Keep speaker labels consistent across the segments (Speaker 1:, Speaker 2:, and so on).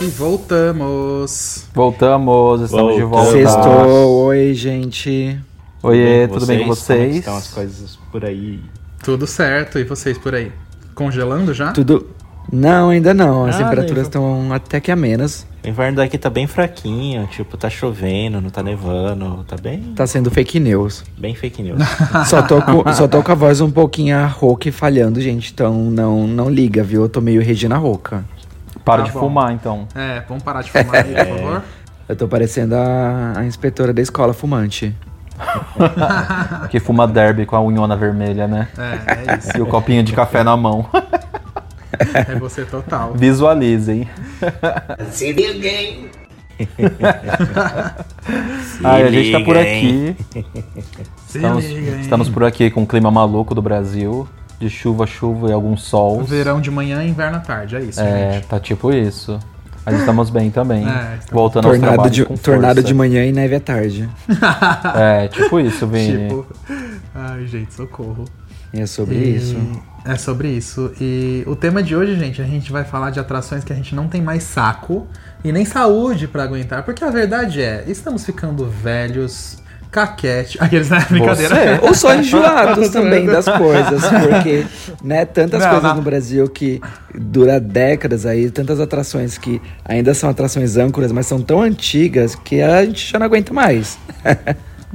Speaker 1: E voltamos.
Speaker 2: Voltamos, estamos de volta.
Speaker 3: Sextou, oi gente.
Speaker 2: Oiê, tudo bem com
Speaker 4: Como
Speaker 2: vocês?
Speaker 4: estão as coisas por aí?
Speaker 1: Tudo certo. E vocês por aí? Congelando já?
Speaker 3: Tudo. Não, ainda não. As
Speaker 4: Ah,
Speaker 3: temperaturas
Speaker 4: daí-
Speaker 3: estão até que amenas.
Speaker 4: O inverno daqui tá bem fraquinho, tipo, tá chovendo, não tá nevando, tá bem,
Speaker 3: Tá sendo fake news.
Speaker 4: bem fake news.
Speaker 3: Só tô, com, só tô com a voz um pouquinho rouca e falhando, gente. Então não, não liga, viu? Eu tô meio Regina Rouca.
Speaker 2: Para
Speaker 1: Tá
Speaker 2: de
Speaker 1: bom.
Speaker 2: fumar, então.
Speaker 1: É, vamos parar de fumar aí, por favor.
Speaker 3: Eu tô parecendo a, a inspetora da escola fumante.
Speaker 2: Que fuma derby com a unhona vermelha, né?
Speaker 1: É, é isso.
Speaker 2: E o copinho de café na mão.
Speaker 1: É você total.
Speaker 2: Visualizem. Ai, a gente tá por
Speaker 4: liga, hein?
Speaker 2: aqui.
Speaker 1: Se
Speaker 2: Estamos,
Speaker 1: liga, hein?
Speaker 2: estamos por aqui com o clima maluco do Brasil. De chuva, chuva e algum sol.
Speaker 1: Verão de manhã e inverno à tarde, é isso,
Speaker 2: É,
Speaker 1: gente.
Speaker 2: tá tipo isso. Mas estamos bem também.
Speaker 1: É, estamos-
Speaker 2: Voltando aos
Speaker 3: Tornado
Speaker 2: trabalhos
Speaker 3: de,
Speaker 2: com
Speaker 3: tornado
Speaker 2: força.
Speaker 3: de manhã e neve à tarde.
Speaker 2: É, tipo isso, Vini.
Speaker 1: Tipo, ai, gente, socorro.
Speaker 3: E é sobre
Speaker 1: E
Speaker 3: isso.
Speaker 1: É sobre isso. E o tema de hoje, gente, a gente vai falar de atrações que a gente não tem mais saco e nem saúde pra aguentar. Porque a verdade é, estamos ficando velhos, caquete. Aqueles, né? Brincadeira.
Speaker 3: Ou só enjoados também das coisas, porque, né, tantas
Speaker 1: Não,
Speaker 3: coisas
Speaker 1: não.
Speaker 3: no Brasil que dura décadas aí, tantas atrações que ainda são atrações âncoras, mas são tão antigas que a gente já não aguenta mais.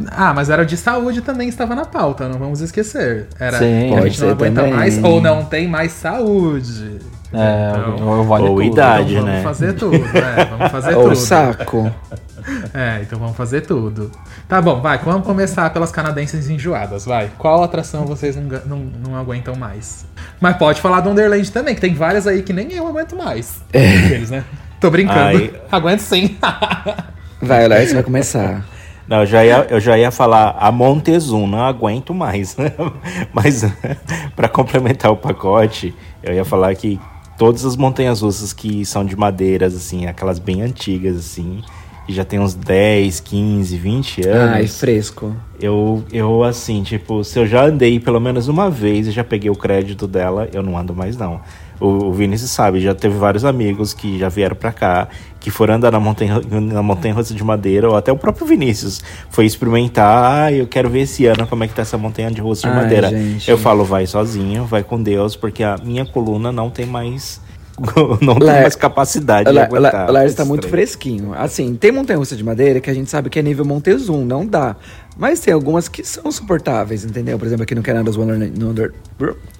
Speaker 1: Ah, mas era de saúde também estava na pauta, não vamos esquecer. Era
Speaker 2: Sim,
Speaker 1: que a gente não aguenta
Speaker 3: também.
Speaker 1: mais ou não tem mais saúde.
Speaker 2: É,
Speaker 1: Então,
Speaker 2: eu vale
Speaker 4: Ou
Speaker 2: tudo.
Speaker 4: idade.
Speaker 1: então vamos
Speaker 4: né?
Speaker 1: fazer tudo, né? Vamos fazer
Speaker 3: Ou
Speaker 1: tudo.
Speaker 3: saco.
Speaker 1: É, então vamos fazer tudo. Tá bom, vai, vamos começar pelas canadenses enjoadas, vai. Qual atração vocês não, não, não aguentam mais? Mas pode falar do Wonderland também, que tem várias aí que nem eu aguento mais. Eles, né? Tô brincando.
Speaker 4: Ai.
Speaker 1: Aguento sim.
Speaker 3: Vai, Léo, você vai começar.
Speaker 4: Não, eu já ia, eu já ia falar a Montezum, não aguento mais. né? Mas para complementar o pacote, eu ia falar que todas as montanhas russas que são de madeiras, assim, aquelas bem antigas, assim, que já tem uns 10, 15, 20 anos.
Speaker 3: Ai, fresco.
Speaker 4: Eu, eu, assim, tipo, se eu já andei pelo menos uma vez e já peguei o crédito dela, eu não ando mais, não. O, o Vinícius sabe, já teve vários amigos que já vieram pra cá, que foram andar na montanha, na montanha russa de madeira, ou até o próprio Vinícius foi experimentar, ah, eu quero ver esse ano como é que tá essa montanha de russa de
Speaker 3: Ai,
Speaker 4: madeira.
Speaker 3: gente.
Speaker 4: Eu falo, vai sozinho, vai com Deus, porque a minha coluna não tem mais. não tem
Speaker 3: Lá-
Speaker 4: mais capacidade de
Speaker 3: Ela,
Speaker 4: aguentar.
Speaker 3: está muito fresquinho. Assim, tem montanha-russa de madeira que a gente sabe que é nível Montezum, não dá. Mas tem algumas que são suportáveis, entendeu? Por exemplo, aqui no Canada's Wonderland, no Wonder-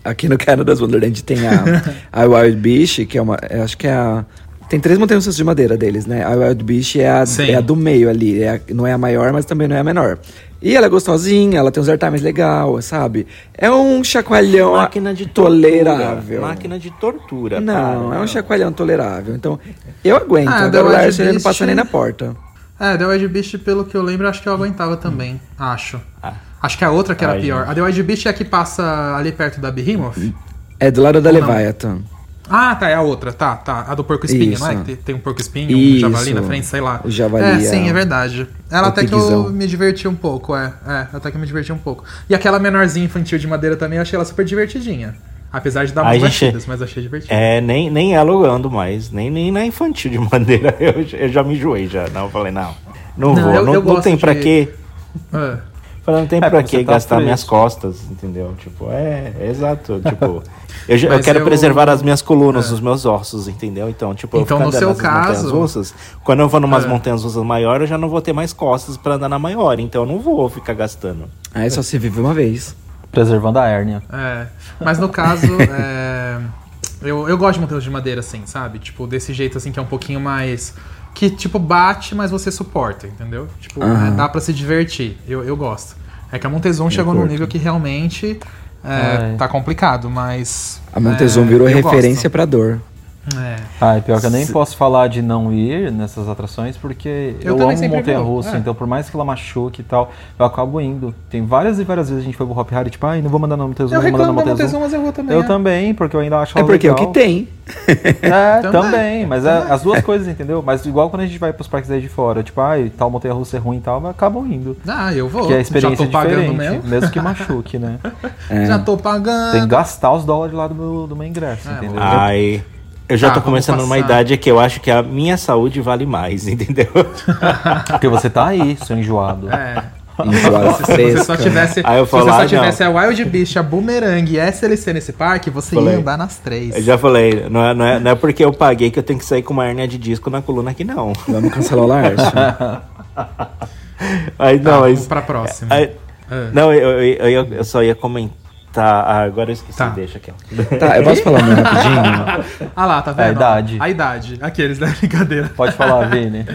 Speaker 3: aqui no Canada's Wonderland tem a, a Wild Beach, que é uma, acho que é a Tem três montanhas russas de madeira deles, né? A Wild Beast é a,
Speaker 1: Sim.
Speaker 3: é a do meio ali. É a- não é a maior, mas também não é a menor. E ela é gostosinha, ela tem uns airtimes legal, sabe? É um chacoalhão
Speaker 4: Máquina de tortura.
Speaker 3: tolerável.
Speaker 4: Máquina de tortura.
Speaker 3: Não,
Speaker 4: para.
Speaker 3: é um chacoalhão tolerável. Então, eu aguento.
Speaker 1: Ah,
Speaker 3: a
Speaker 1: The
Speaker 3: do
Speaker 1: Wild
Speaker 3: Larson ele não passa nem na porta.
Speaker 1: É, The Wild Beast, pelo que eu lembro, acho que eu aguentava também. Acho.
Speaker 4: Ah.
Speaker 1: Acho que a outra que era
Speaker 4: Ai,
Speaker 1: pior.
Speaker 4: gente.
Speaker 1: A The Wild Beast é a que passa ali perto da Behemoth?
Speaker 3: É do lado da
Speaker 1: Ou não? Ah, tá, é a outra, tá, tá. A do porco espinho,
Speaker 3: Isso.
Speaker 1: não é? Que tem- tem um porco espinho, um
Speaker 3: Isso.
Speaker 1: javali na frente, sei lá.
Speaker 3: O javali
Speaker 1: É,
Speaker 3: é
Speaker 1: sim, é verdade. Ela até que eu me diverti um pouco, é. É, até que eu me diverti um pouco. E aquela menorzinha infantil de madeira também, eu achei ela super divertidinha. Apesar de dar umas
Speaker 4: gente,
Speaker 1: batidas, mas achei divertido.
Speaker 4: É, nem, nem ela eu ando mais, nem, nem na infantil de madeira. Eu, eu já me enjoei já. Não, eu falei, não. Não,
Speaker 1: Não,
Speaker 4: vou,
Speaker 1: eu-
Speaker 4: não,
Speaker 1: eu
Speaker 4: não tem pra
Speaker 1: de-
Speaker 4: quê.
Speaker 1: É.
Speaker 4: Não tem
Speaker 2: É,
Speaker 4: pra que
Speaker 2: tá
Speaker 4: gastar minhas costas, entendeu? Tipo, é, é exato. Tipo, eu, eu quero
Speaker 1: eu-
Speaker 4: preservar as minhas colunas, os meus ossos, entendeu? Então, tipo, eu
Speaker 1: Então,
Speaker 4: ficar
Speaker 1: no seu caso-
Speaker 4: russas, quando eu vou numas
Speaker 1: É.
Speaker 4: montanhas russas maiores, eu já não vou ter mais costas pra andar na maior. Então, eu não vou ficar gastando.
Speaker 3: Aí só se vive uma vez.
Speaker 2: Preservando a hérnia.
Speaker 1: É, mas no caso, é, eu, eu gosto de montanhas de madeira, assim, sabe? Tipo, desse jeito, assim, que é um pouquinho mais... Que, tipo, bate, mas você suporta, entendeu? Tipo, é, dá pra se divertir. Eu, eu gosto. É que a Montezum chegou num nível que realmente é,
Speaker 2: Ai.
Speaker 1: tá complicado, mas...
Speaker 3: A Montezum
Speaker 1: é,
Speaker 3: virou referência pra dor.
Speaker 1: É.
Speaker 2: Ah, e pior que eu nem posso falar de não ir nessas atrações, porque
Speaker 1: Eu
Speaker 2: eu,
Speaker 1: também
Speaker 2: amo montanha russa,
Speaker 1: é.
Speaker 2: então por mais que ela machuque e tal, eu acabo indo. Tem várias e várias vezes a gente foi pro Hop Hari, tipo, ai, não vou mandar no Montezum,
Speaker 1: Eu
Speaker 2: não vou mandar no
Speaker 1: reclamo da
Speaker 2: Montezum.
Speaker 1: Montezum, mas eu vou também.
Speaker 2: Eu
Speaker 1: é.
Speaker 2: também, porque eu ainda acho
Speaker 3: É
Speaker 2: ela
Speaker 3: porque é o
Speaker 2: legal.
Speaker 3: que tem.
Speaker 2: É,
Speaker 1: Também,
Speaker 2: também, mas é as duas coisas, entendeu? Mas igual quando a gente vai pros parques aí de fora, tipo, ai, tal montanha russa é ruim e tal, mas acabam indo.
Speaker 1: Ah, eu vou.
Speaker 2: Porque a experiência
Speaker 1: Já tô
Speaker 2: é
Speaker 1: pagando
Speaker 2: diferente,
Speaker 1: mesmo.
Speaker 2: mesmo que machuque, né?
Speaker 3: É.
Speaker 1: Já tô pagando.
Speaker 2: Tem que gastar os dólares lá do meu, do meu ingresso,
Speaker 1: É,
Speaker 2: entendeu?
Speaker 4: Ai. Eu já
Speaker 1: Tá,
Speaker 4: tô começando numa idade que eu acho que a minha saúde vale mais, entendeu?
Speaker 2: Porque você tá aí, seu enjoado.
Speaker 1: É.
Speaker 3: Enjoada
Speaker 1: Se você só tivesse,
Speaker 4: Aí eu
Speaker 1: se
Speaker 4: falo,
Speaker 1: você
Speaker 4: ah,
Speaker 1: só
Speaker 4: não.
Speaker 1: tivesse a Wild Beast, a Boomerang e a SLC nesse parque, você
Speaker 4: Falei.
Speaker 1: ia andar nas três.
Speaker 4: Eu já falei, não é, não, é, não é porque eu paguei que eu tenho que sair com uma hernia de disco na coluna aqui, não.
Speaker 3: Vamos cancelar o Larson.
Speaker 4: Aí,
Speaker 1: Tá,
Speaker 4: não,
Speaker 1: vamos
Speaker 4: mas-
Speaker 1: pra próxima.
Speaker 4: aí-
Speaker 1: É.
Speaker 4: Não, eu, eu, eu, eu só ia comentar. Ah, agora eu esqueci,
Speaker 1: Tá.
Speaker 4: deixa aqui.
Speaker 3: tá, eu posso falar o meu rapidinho?
Speaker 1: Ah lá, tá vendo?
Speaker 2: A idade.
Speaker 1: A idade. Aqueles, né? Brincadeira.
Speaker 2: Pode falar, Vini.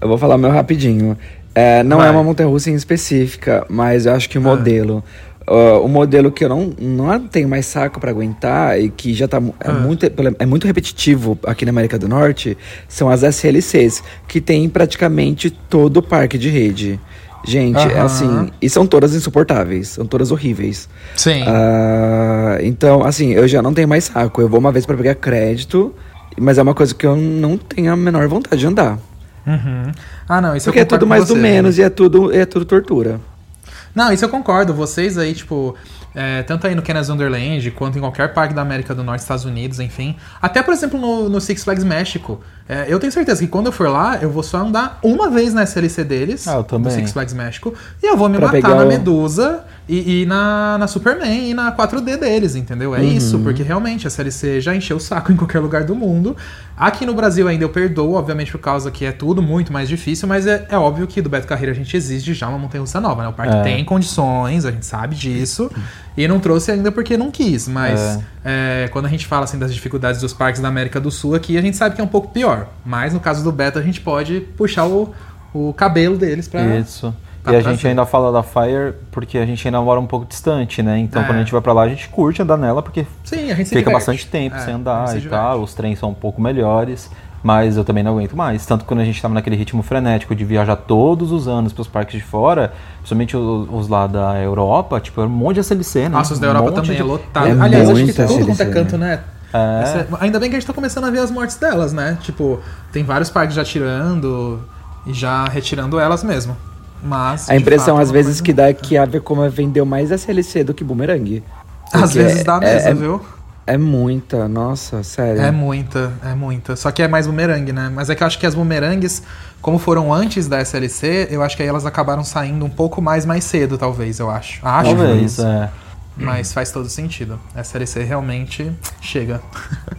Speaker 3: Eu vou falar meu rapidinho. É, não
Speaker 1: Vai.
Speaker 3: é uma montanha russa em específica, mas eu acho que o
Speaker 1: Ah.
Speaker 3: modelo. ó, o modelo que eu não, não tenho mais saco pra aguentar e que já tá é,
Speaker 1: Ah.
Speaker 3: muito, é muito repetitivo aqui na América do Norte são as SLCs, que tem em praticamente todo o parque de rede. Gente, é assim, e são todas insuportáveis, são todas horríveis.
Speaker 1: Sim.
Speaker 3: Ah, então, assim, eu já não tenho mais saco. Eu vou uma vez pra pegar crédito, mas é uma coisa que eu não tenho a menor vontade de andar.
Speaker 1: Uhum. Ah, não, isso
Speaker 3: Porque é tudo mais do
Speaker 1: você,
Speaker 3: menos
Speaker 1: né?
Speaker 3: e é tudo, é tudo tortura.
Speaker 1: Não, isso eu concordo. Vocês aí, tipo, é, tanto aí no Kenneth Wonderland, quanto em qualquer parque da América do Norte, Estados Unidos, enfim. Até, por exemplo, no, no Six Flags México. É, eu tenho certeza que quando eu for lá, eu vou só andar uma vez na SLC deles.
Speaker 2: Ah.
Speaker 1: No Six Flags México. E eu vou me
Speaker 3: Pra
Speaker 1: matar na
Speaker 3: o-
Speaker 1: Medusa e, e na, na Superman e na 4D deles, entendeu? É
Speaker 3: Uhum.
Speaker 1: isso, porque realmente a SLC já encheu o saco em qualquer lugar do mundo. Aqui no Brasil ainda eu perdoo, obviamente, por causa que é tudo muito mais difícil, mas é, é óbvio que do Beto Carreira a gente exige já uma montanha-russa nova, né? O parque
Speaker 2: É.
Speaker 1: tem condições, a gente sabe disso, e não trouxe ainda porque não quis, mas é, quando a gente fala assim das dificuldades dos parques da América do Sul aqui, a gente sabe que é um pouco pior. Mas no caso do Beto, a gente pode puxar o, o cabelo deles pra.
Speaker 2: Isso.
Speaker 1: pra
Speaker 2: e a gente ainda fala da Fire porque a gente ainda mora um pouco distante, né? Então
Speaker 1: É.
Speaker 2: quando a gente vai pra lá, a gente curte andar nela porque
Speaker 1: Sim, a gente
Speaker 2: fica
Speaker 1: diverte.
Speaker 2: bastante tempo
Speaker 1: É,
Speaker 2: sem andar e tal. Os trens são um pouco melhores. Mas eu também não aguento mais. Tanto que quando a gente tava naquele ritmo frenético de viajar todos os anos pros parques de fora, principalmente os, os lá da Europa, tipo, era um monte de SLC, né?
Speaker 1: Nossa, os da
Speaker 2: Um
Speaker 1: Europa
Speaker 2: monte
Speaker 1: também
Speaker 2: de-
Speaker 1: é lotado.
Speaker 3: É
Speaker 1: Aliás, acho que tudo quanto é canto, né?
Speaker 2: É.
Speaker 1: Essa- Ainda bem que a gente tá começando a ver as mortes delas, né? Tipo, tem vários parques já tirando e já retirando elas mesmo. Mas.
Speaker 3: A impressão,
Speaker 1: fato,
Speaker 3: às
Speaker 1: é uma
Speaker 3: vezes, que dá é que a Vekoma vendeu mais SLC do que Boomerang.
Speaker 1: Às vezes dá
Speaker 3: é-
Speaker 1: mesmo,
Speaker 3: é-
Speaker 1: viu?
Speaker 3: É muita, nossa, sério.
Speaker 1: É muita, é muita. Só que é mais bumerangue, né? Mas é que eu acho que as bumerangues, como foram antes da SLC, eu acho que aí elas acabaram saindo um pouco mais mais cedo, talvez, eu acho. Acho,
Speaker 2: Talvez, é.
Speaker 1: mas faz todo sentido. A SLC realmente chega.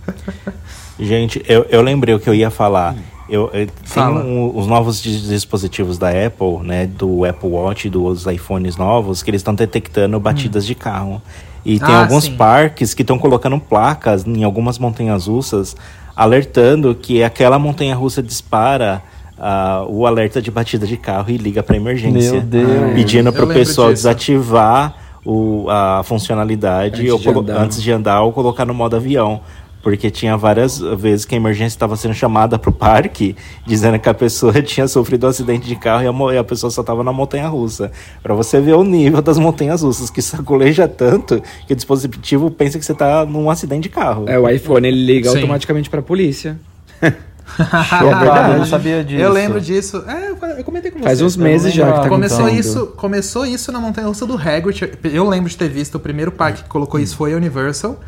Speaker 4: Gente, eu, eu lembrei o que eu ia falar. Eu, eu- tem
Speaker 1: Fala.
Speaker 4: um- os novos dis- dispositivos da Apple, né? Do Apple Watch, dos iPhones novos, que eles estão detectando batidas de carro. E tem
Speaker 1: Ah,
Speaker 4: alguns
Speaker 1: sim.
Speaker 4: parques que estão colocando placas em algumas montanhas russas alertando que aquela montanha-russa dispara ah, o alerta de batida de carro e liga para emergência.
Speaker 2: Meu Deus.
Speaker 4: Pedindo
Speaker 1: Eu
Speaker 4: para o pessoal
Speaker 1: disso.
Speaker 4: desativar o, a funcionalidade
Speaker 3: Antes
Speaker 4: ou
Speaker 3: de
Speaker 4: antes de andar ou colocar no modo avião. Porque tinha várias vezes que a emergência estava sendo chamada para o parque, dizendo que a pessoa tinha sofrido um acidente de carro e a, e a pessoa só estava na montanha russa. Para você ver o nível das montanhas russas, que sacoleja tanto que o dispositivo pensa que você está num acidente de carro.
Speaker 3: É, o iPhone ele liga
Speaker 1: Sim.
Speaker 3: automaticamente pra polícia.
Speaker 2: Chocado, eu não sabia disso.
Speaker 1: Eu lembro disso. É, eu comentei com você.
Speaker 3: Faz uns meses já que tá
Speaker 1: Começou
Speaker 3: contando.
Speaker 1: isso, começou isso na montanha russa do Hagrid. Eu lembro de ter visto o primeiro parque que colocou isso foi a Universal.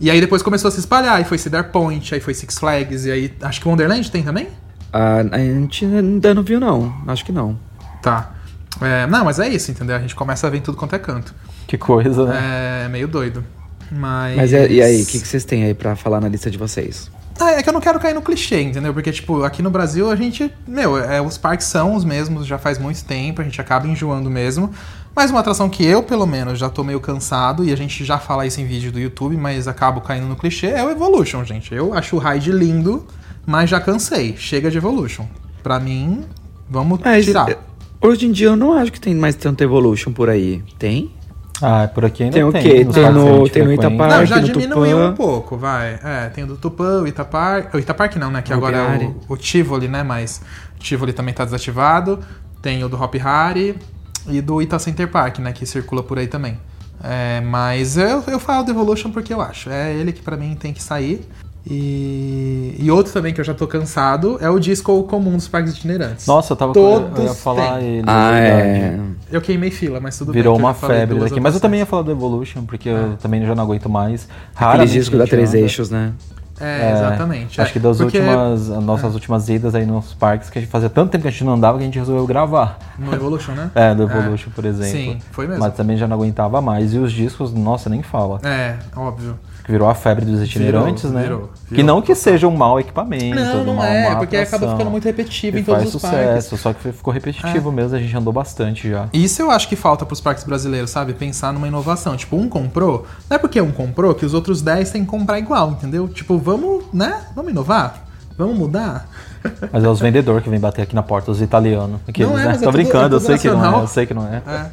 Speaker 1: E aí depois começou a se espalhar, aí foi Cedar Point, aí foi Six Flags, e aí acho que Wonderland tem também?
Speaker 3: Ah, a gente ainda não viu, não. Acho que não.
Speaker 1: Tá. É, não, mas é isso, entendeu? A gente começa a ver tudo quanto é canto.
Speaker 2: Que coisa, né?
Speaker 1: É meio doido. Mas.
Speaker 3: Mas e, e aí, o que, que vocês têm aí pra falar na lista de vocês?
Speaker 1: Ah, é que eu não quero cair no clichê, entendeu? Porque, tipo, aqui no Brasil a gente. Meu, é, os parques são os mesmos já faz muito tempo, a gente acaba enjoando mesmo. Mas uma atração que eu, pelo menos, já tô meio cansado, e a gente já fala isso em vídeo do YouTube, mas acabo caindo no clichê, é o Evolution, gente. Eu acho o ride lindo, mas já cansei. Chega de Evolution. Pra mim, vamos
Speaker 3: Mas,
Speaker 1: tirar.
Speaker 3: eh, Hoje em dia eu não acho que tem mais tanto Evolution por aí. Tem?
Speaker 2: Ah, por aqui ainda
Speaker 3: Tem
Speaker 2: tem.
Speaker 3: o quê?
Speaker 2: nos
Speaker 3: Tem no-
Speaker 2: que
Speaker 3: tem no. Itaparque,
Speaker 1: Não, já
Speaker 3: no
Speaker 1: diminuiu um pouco, vai. É, tem o do Tupã, o Itaparque. O Itaparque não, né? Que agora é o, o Tivoli, né? Mas o Tivoli também tá desativado. Tem o do Hop Hari e do Ita Center Park, né? Que circula por aí também. É, mas eu, eu falo do Evolution porque eu acho. É ele que pra mim tem que sair. E, e outro também que eu já tô cansado é o disco comum dos parques itinerantes.
Speaker 2: Nossa, eu tava
Speaker 1: Todos
Speaker 2: eu ia falar
Speaker 1: têm.
Speaker 2: ele.
Speaker 3: Ah,
Speaker 2: verdade.
Speaker 3: é.
Speaker 1: Eu queimei fila, mas tudo
Speaker 2: Virou
Speaker 1: bem. eu
Speaker 2: uma febre daqui. Mas eu também ia falar do Evolution, porque eu também já não aguento mais.
Speaker 3: Aquele
Speaker 2: Raramente
Speaker 3: disco da Três
Speaker 2: anda.
Speaker 3: Eixos, né?
Speaker 1: É, exatamente.
Speaker 2: Acho
Speaker 1: é.
Speaker 2: que das
Speaker 1: Porque
Speaker 2: últimas, as nossas últimas idas aí nos parques, que a gente fazia tanto tempo que a gente não andava que a gente resolveu gravar.
Speaker 1: No Evolution, né?
Speaker 2: É, do Evolution, por exemplo.
Speaker 1: Sim, foi mesmo.
Speaker 2: Mas também já não aguentava mais. E os discos, nossa, nem fala.
Speaker 1: É, óbvio.
Speaker 2: Que Virou a febre dos itinerantes,
Speaker 1: Virou,
Speaker 2: né?
Speaker 1: virou,
Speaker 2: Que
Speaker 1: virou.
Speaker 2: não que seja um mau equipamento.
Speaker 1: Não, não
Speaker 2: uma,
Speaker 1: é, porque acaba ficando muito repetitivo
Speaker 2: E
Speaker 1: em todos
Speaker 2: faz
Speaker 1: os
Speaker 2: sucesso,
Speaker 1: parques. É.
Speaker 2: só que ficou repetitivo mesmo, a gente andou bastante já.
Speaker 1: Isso eu acho que falta pros parques brasileiros, sabe? Pensar numa inovação. Tipo, um comprou, não é porque um comprou que os outros 10 têm que comprar igual, entendeu? Tipo, vamos, né? Vamos inovar? Vamos mudar?
Speaker 2: Mas é os vendedores que vêm bater aqui na porta, os italianos. Aqueles,
Speaker 1: Não é,
Speaker 2: né?
Speaker 1: é
Speaker 2: Tô
Speaker 1: tudo-
Speaker 2: brincando,
Speaker 1: é
Speaker 2: eu
Speaker 1: tudo
Speaker 2: sei que não é,
Speaker 1: nacional.
Speaker 2: eu sei que não é.
Speaker 1: É.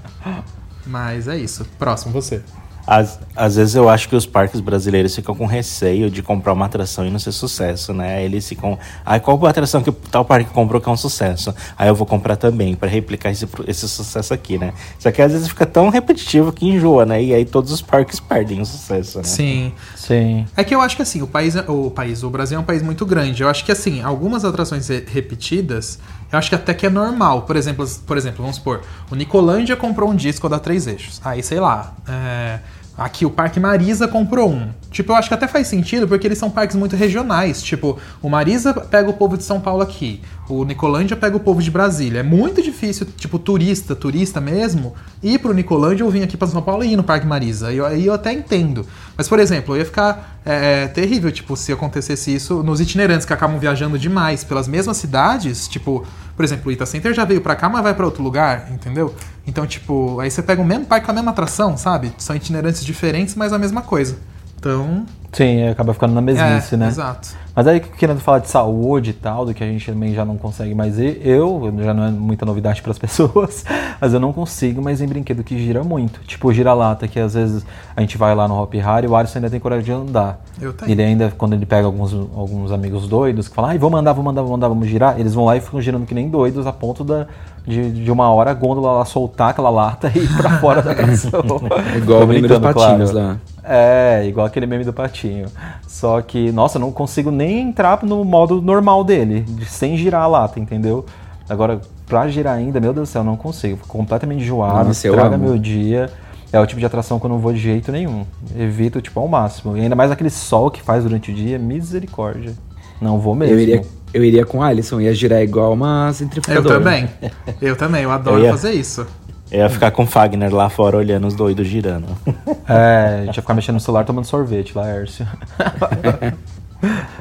Speaker 1: Mas é isso. Próximo, você.
Speaker 4: Às, às vezes eu acho que os parques brasileiros ficam com receio de comprar uma atração e não ser sucesso, né? Eles ficam. Ai, qual a atração que o tal parque comprou que é um sucesso? Aí eu vou comprar também, para replicar esse, esse sucesso aqui, né? Só que às vezes fica tão repetitivo que enjoa, né? E aí todos os parques perdem o sucesso, né?
Speaker 1: Sim.
Speaker 2: Sim.
Speaker 1: É que eu acho que assim, o país, é- o país, o Brasil é um país muito grande. Eu acho que assim, algumas atrações re- repetidas, eu acho que até que é normal. Por exemplo, por exemplo, vamos supor, o Nicolândia comprou um disco da Três Eixos. Aí, sei lá, é, aqui o Parque Marisa comprou um. Tipo, eu acho que até faz sentido porque eles são parques muito regionais. Tipo, o Marisa pega o povo de São Paulo aqui, o Nicolândia pega o povo de Brasília. É muito difícil, tipo, turista, turista mesmo, ir pro Nicolândia ou vir aqui pra São Paulo e ir no Parque Marisa. Aí eu, eu até entendo. Mas, por exemplo, eu ia ficar é, é, terrível, tipo, se acontecesse isso nos itinerantes que acabam viajando demais pelas mesmas cidades, tipo, por exemplo, o Ita Center já veio pra cá, mas vai pra outro lugar, entendeu? Então, tipo, aí você pega o mesmo parque com a mesma atração, sabe? São itinerantes diferentes, mas a mesma coisa. Então,
Speaker 2: Sim, acaba ficando na mesmice,
Speaker 1: é,
Speaker 2: né?
Speaker 1: exato.
Speaker 2: Mas aí, querendo falar de saúde e tal, do que a gente também já não consegue mais ir, eu, já não é muita novidade para as pessoas, mas eu não consigo mais em brinquedo que gira muito. Tipo o gira-lata, que às vezes a gente vai lá no Hop Hari e o Alisson ainda tem coragem de andar.
Speaker 1: Eu tenho.
Speaker 2: Ele ainda, quando ele pega alguns, alguns amigos doidos, que falam, ai, vamos andar, vamos andar, vamos andar, vamos girar, eles vão lá e ficam girando que nem doidos, a ponto da, de, de uma hora a gôndola lá soltar aquela lata e ir pra fora da atração.
Speaker 3: Igual
Speaker 2: Tô
Speaker 3: o dos
Speaker 2: brincando,
Speaker 3: patinhos
Speaker 2: claro.
Speaker 3: lá.
Speaker 2: É, igual aquele meme do patinho. Só que, nossa, eu não consigo nem entrar no modo normal dele, de- sem girar a lata, entendeu? Agora, pra girar ainda, meu Deus do céu, eu não consigo. Fico completamente enjoado,
Speaker 3: Nossa, eu
Speaker 2: estraga meu dia. É o tipo de atração que eu não vou de jeito nenhum. Evito, tipo, ao máximo. E ainda mais aquele sol que faz durante o dia, misericórdia. Não vou mesmo.
Speaker 3: Eu iria, eu iria com o Alisson, ia girar igual uma
Speaker 1: Eu
Speaker 3: centrifugadora.
Speaker 1: também. Eu também, eu adoro
Speaker 4: Eu ia-
Speaker 1: fazer isso.
Speaker 4: Eu ia ficar com o Fagner lá fora olhando os doidos girando.
Speaker 2: É, a gente ia ficar mexendo no celular tomando sorvete lá, Hércio.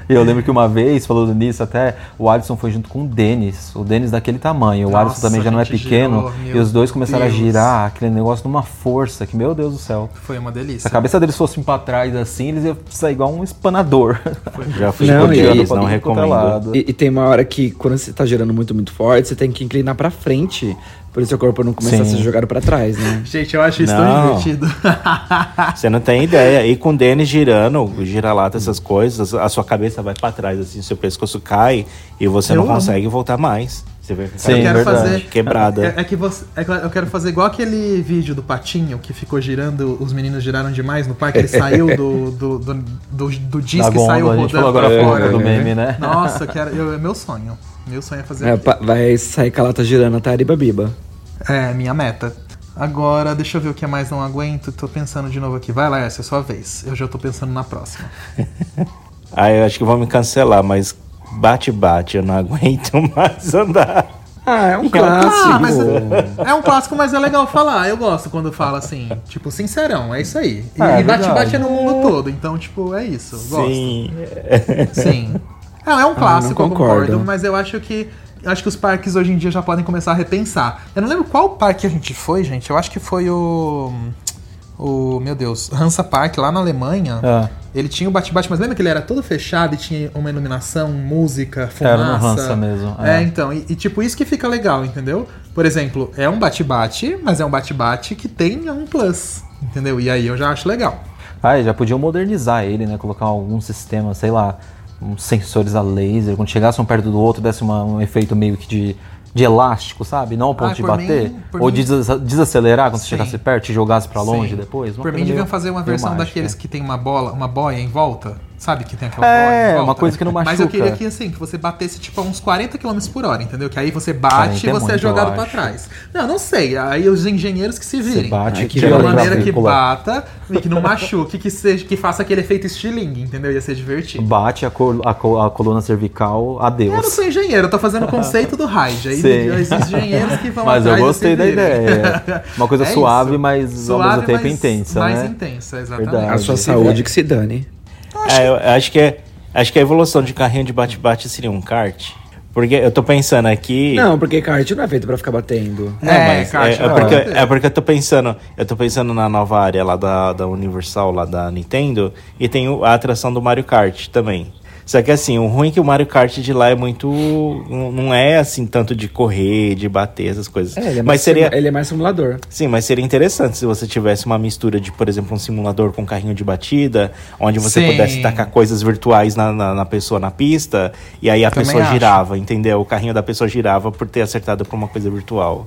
Speaker 2: E eu lembro que uma vez, falando nisso, até o Alisson foi junto com o Denis. O Denis daquele tamanho. O
Speaker 1: Nossa,
Speaker 2: Alisson também já não é pequeno.
Speaker 1: girou,
Speaker 2: e os dois começaram
Speaker 1: Deus.
Speaker 2: a girar aquele negócio numa força que, meu Deus do céu.
Speaker 1: Foi uma
Speaker 2: Se
Speaker 1: delícia.
Speaker 2: a cabeça deles fosse pra trás assim, eles iam sair igual um espanador.
Speaker 4: Já fui
Speaker 3: Não, e
Speaker 4: não recomendo.
Speaker 3: E, e tem uma hora que quando você tá girando muito, muito forte, você tem que inclinar pra frente. Por isso seu corpo não começa a
Speaker 2: Sim.
Speaker 3: ser jogado pra trás, né?
Speaker 1: Gente, eu acho isso tão
Speaker 4: Não.
Speaker 1: divertido.
Speaker 4: Você não tem ideia. E com o Denis girando, gira-lata, essas coisas, a sua cabeça vai pra trás, assim, seu pescoço cai e você
Speaker 1: Eu
Speaker 4: não
Speaker 1: amo.
Speaker 4: consegue voltar mais. Você vai ficar
Speaker 2: Sim,
Speaker 1: eu quero
Speaker 2: verdade.
Speaker 1: fazer.
Speaker 4: quebrada.
Speaker 1: É, é que você, é eu quero fazer igual aquele vídeo do patinho que ficou girando, os meninos giraram demais no parque, ele saiu do, do, do, do, do disco
Speaker 2: Da
Speaker 1: e saiu
Speaker 2: a
Speaker 1: rodando
Speaker 2: falou agora
Speaker 1: fora.
Speaker 2: do meme, né?
Speaker 1: Nossa, eu quero, eu, é meu sonho. Meu sonho é fazer
Speaker 3: É, vai sair com a lata girando até a Aribabiba.
Speaker 1: É, minha meta. Agora, deixa eu ver o que mais não aguento. Tô pensando de novo aqui. Vai lá, essa é a sua vez. Eu já tô pensando na próxima.
Speaker 4: Ah, eu acho que vão me cancelar, mas bate-bate, eu não aguento mais andar.
Speaker 3: Ah, é um clássico.
Speaker 1: Ah, mas é, é um clássico, mas é legal falar. Eu gosto quando fala assim, tipo, sincerão, é isso aí. E,
Speaker 2: É,
Speaker 1: e bate-bate
Speaker 2: verdade.
Speaker 1: é no mundo todo, então, tipo, é isso. Gosto.
Speaker 4: Sim.
Speaker 1: Sim. Não, é um clássico, eu
Speaker 3: concordo.
Speaker 1: concordo, mas eu acho que. Acho que os parques hoje em dia já podem começar a repensar. Eu não lembro qual parque a gente foi, gente. Eu acho que foi o. O. Meu Deus, Hansa Park, lá na Alemanha.
Speaker 2: Ah.
Speaker 1: Ele tinha o bate-bate, mas lembra que ele era todo fechado e tinha uma iluminação, música, fumaça?
Speaker 2: Era no Hansa mesmo,
Speaker 1: É,
Speaker 2: é.
Speaker 1: então. E, e, tipo, isso que fica legal, entendeu? Por exemplo, é um bate-bate, mas é um bate-bate que tem um plus, entendeu? E aí eu já acho legal.
Speaker 2: Ah, e já podiam modernizar ele, né? Colocar algum sistema, sei lá, uns sensores a laser, quando chegasse um perto do outro, desse uma- um efeito meio que de, de elástico, sabe? Não ao ponto
Speaker 1: Ah,
Speaker 2: de bater.
Speaker 1: mim-
Speaker 2: ou
Speaker 1: mim-
Speaker 2: des- desacelerar quando você
Speaker 1: Sim.
Speaker 2: chegasse perto e jogasse pra longe
Speaker 1: Sim.
Speaker 2: depois. Uma
Speaker 1: Por mim, deviam fazer uma versão
Speaker 2: mágica.
Speaker 1: daqueles que tem uma bola, uma boia em volta. Sabe que tem aquela
Speaker 2: É,
Speaker 1: volta?
Speaker 2: uma coisa que não
Speaker 1: Mas eu
Speaker 2: machuca.
Speaker 1: queria que, assim, que você batesse, tipo, a uns 40 km por hora, entendeu? Que aí você bate
Speaker 2: 40
Speaker 1: e
Speaker 2: é
Speaker 1: você é jogado pra trás. Não, não sei. Aí os engenheiros que se virem.
Speaker 2: bate
Speaker 3: Ai,
Speaker 2: que
Speaker 1: de uma maneira que bata e que não machuque, que, seja, que faça aquele efeito estilingue, entendeu? Ia ser divertido.
Speaker 2: Bate a, col- a col- a coluna cervical, adeus.
Speaker 1: Eu não sou engenheiro, eu tô fazendo o conceito do raid. Aí os engenheiros que vão
Speaker 2: Mas eu
Speaker 1: atrás
Speaker 2: gostei da ideia. Uma coisa
Speaker 1: É
Speaker 2: suave, mas ao
Speaker 1: Suave,
Speaker 2: mesmo tempo
Speaker 1: mas
Speaker 2: intensa,
Speaker 1: Mais
Speaker 2: né?
Speaker 1: intensa, exatamente.
Speaker 2: Verdade.
Speaker 3: A sua saúde que se dane.
Speaker 4: É, eu acho que, é, acho que a evolução de carrinho de bate-bate seria um kart. Porque eu tô pensando aqui.
Speaker 3: Não, porque kart não é feito pra ficar batendo.
Speaker 4: Não,
Speaker 1: É,
Speaker 4: mas
Speaker 1: kart
Speaker 4: é, é
Speaker 1: não.
Speaker 4: porque, é porque eu tô pensando, eu tô pensando na nova área lá da, da Universal, lá da Nintendo, e tem a atração do Mario Kart também. Só que assim, o ruim é que o Mario Kart de lá é muito. não é assim tanto de correr, de bater, essas coisas.
Speaker 3: É, ele é,
Speaker 4: mas
Speaker 3: mais,
Speaker 4: seria.
Speaker 3: ele é mais simulador.
Speaker 4: Sim, mas seria interessante se você tivesse uma mistura de, por exemplo, um simulador com carrinho de batida, onde você
Speaker 1: Sim.
Speaker 4: pudesse tacar coisas virtuais na, na, na pessoa na pista, e aí a
Speaker 1: Também
Speaker 4: pessoa
Speaker 1: acho.
Speaker 4: girava, entendeu? O carrinho da pessoa girava por ter acertado por uma coisa virtual.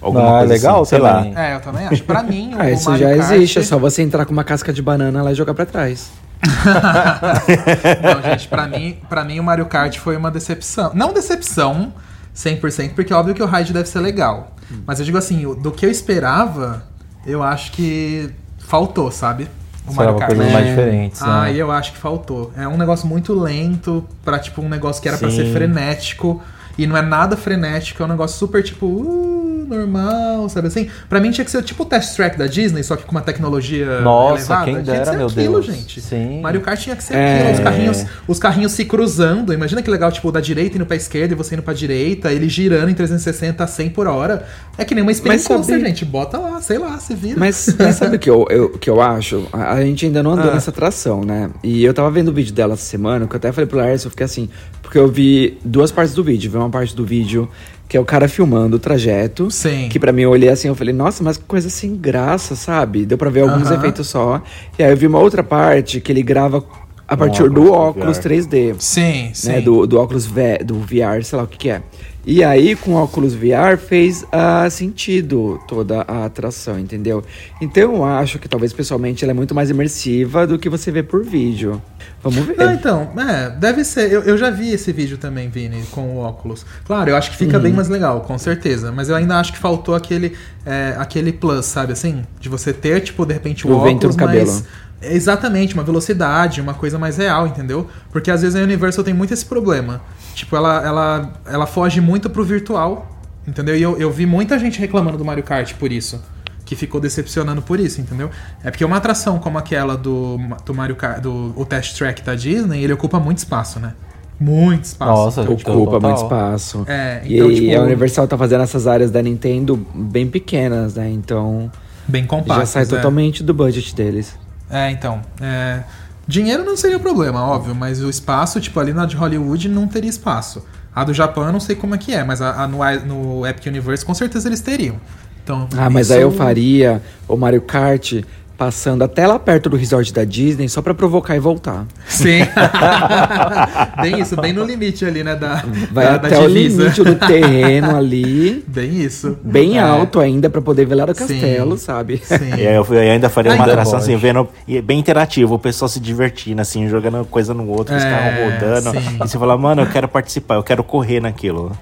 Speaker 4: Alguma
Speaker 2: Ah,
Speaker 4: coisa
Speaker 2: legal
Speaker 4: assim, sei lá.
Speaker 1: É, eu também acho. Pra mim, o
Speaker 3: Ah, isso
Speaker 1: Mario
Speaker 3: já
Speaker 1: Kart-
Speaker 3: existe, é só você entrar com uma casca de banana lá e jogar pra trás.
Speaker 1: Não, gente, pra mim, pra mim o Mario Kart foi uma decepção. Não decepção 100%, porque é óbvio que o ride deve ser legal. Mas eu digo assim, do que eu esperava, eu acho que faltou, sabe? O
Speaker 2: Esperava coisas mais diferentes.
Speaker 1: Ah,
Speaker 2: né?
Speaker 1: e eu acho que faltou. É um negócio muito lento pra, tipo, um negócio que era pra
Speaker 4: Sim.
Speaker 1: ser frenético. E não é nada frenético, é um negócio super, tipo, uh, normal, sabe assim? Pra mim tinha que ser tipo o Test Track da Disney, só que com uma tecnologia
Speaker 2: Nossa,
Speaker 1: elevada.
Speaker 2: quem
Speaker 1: Tinha que
Speaker 2: dera,
Speaker 1: ser
Speaker 2: meu
Speaker 1: aquilo,
Speaker 2: Deus.
Speaker 1: gente.
Speaker 2: Sim.
Speaker 1: Mario Kart tinha que ser
Speaker 3: É.
Speaker 1: aquilo, os carrinhos, os carrinhos se cruzando. Imagina que legal, tipo, da direita indo pra esquerda e você indo pra direita, ele girando em 360 a 100 por hora. É que nem uma Spin
Speaker 3: Mas sabe-
Speaker 1: gente. Bota lá, sei lá, se vira.
Speaker 3: Mas, mas sabe o que eu, eu- que eu acho? A, a gente ainda não andou
Speaker 1: Ah.
Speaker 3: nessa atração, né? E eu tava vendo o vídeo dela essa semana, que eu até falei pro Lars, eu fiquei assim, porque eu vi duas partes do vídeo. Vi uma parte do vídeo que é o cara filmando o trajeto.
Speaker 1: Sim.
Speaker 3: Que pra mim eu olhei assim, eu falei, nossa, mas que coisa sem graça, sabe? Deu pra ver alguns
Speaker 1: Aham.
Speaker 3: efeitos só. E aí eu vi uma outra parte que ele grava a partir do
Speaker 4: óculos
Speaker 3: óculos
Speaker 4: VR.
Speaker 3: 3D.
Speaker 1: Sim, sim.
Speaker 3: né, do, do óculos V, do VR, sei lá o que, que é. E aí, com o óculos VR, fez ah, sentido toda a atração, entendeu? Então, eu acho que talvez pessoalmente ela é muito mais imersiva do que você vê por vídeo. Vamos ver.
Speaker 1: Não, então, é, deve ser. Eu, eu já vi esse vídeo também, Vini, com o óculos. Claro, eu acho que fica bem
Speaker 3: Uhum.
Speaker 1: mais legal, com certeza. Mas eu ainda acho que faltou aquele, é, aquele plus, sabe assim? De você ter, tipo, de repente, o,
Speaker 3: O vento no
Speaker 1: óculos,
Speaker 3: cabelo.
Speaker 1: mas. Exatamente, uma velocidade, uma coisa mais real, entendeu? Porque às vezes a Universal tem muito esse problema. Tipo, ela, ela, ela foge muito pro virtual, entendeu? E eu, eu vi muita gente reclamando do Mario Kart por isso. que ficou decepcionando por isso, entendeu? É porque uma atração como aquela do, do Mario Kart, do o Test Track da Disney, ele ocupa muito espaço, né? Muito espaço.
Speaker 2: Nossa,
Speaker 3: Ocupa
Speaker 2: total.
Speaker 3: muito espaço.
Speaker 1: É,
Speaker 3: e
Speaker 1: então, tipo-
Speaker 3: a Universal tá fazendo essas áreas da Nintendo bem pequenas, né? Então
Speaker 1: Bem compacto.
Speaker 3: já sai
Speaker 1: é.
Speaker 3: totalmente do budget deles.
Speaker 1: É, então. é, Dinheiro não seria problema, óbvio, mas o espaço, tipo, ali na de Hollywood não teria espaço. A do Japão eu não sei como é que é, mas a, a no, no Epic Universe com certeza eles teriam. Então,
Speaker 3: Ah, mas aí eu faria o Mario Kart passando até lá perto do resort da Disney só pra provocar e voltar.
Speaker 1: Sim. bem isso, bem no limite ali, né? Da,
Speaker 3: Vai
Speaker 1: da, da
Speaker 3: até o
Speaker 1: divisa.
Speaker 3: limite do terreno ali,
Speaker 1: Bem isso.
Speaker 3: bem
Speaker 1: É.
Speaker 3: alto ainda pra poder ver lá do
Speaker 1: Sim.
Speaker 3: castelo, sabe?
Speaker 1: Sim.
Speaker 4: E aí eu, fui- eu ainda faria uma
Speaker 1: Ainda
Speaker 4: atração assim, vendo. E é bem interativo, o pessoal se divertindo, assim, jogando coisa no outro, os
Speaker 1: É,
Speaker 4: carros rodando.
Speaker 1: sim.
Speaker 4: E você fala, mano, eu quero participar, eu quero correr naquilo.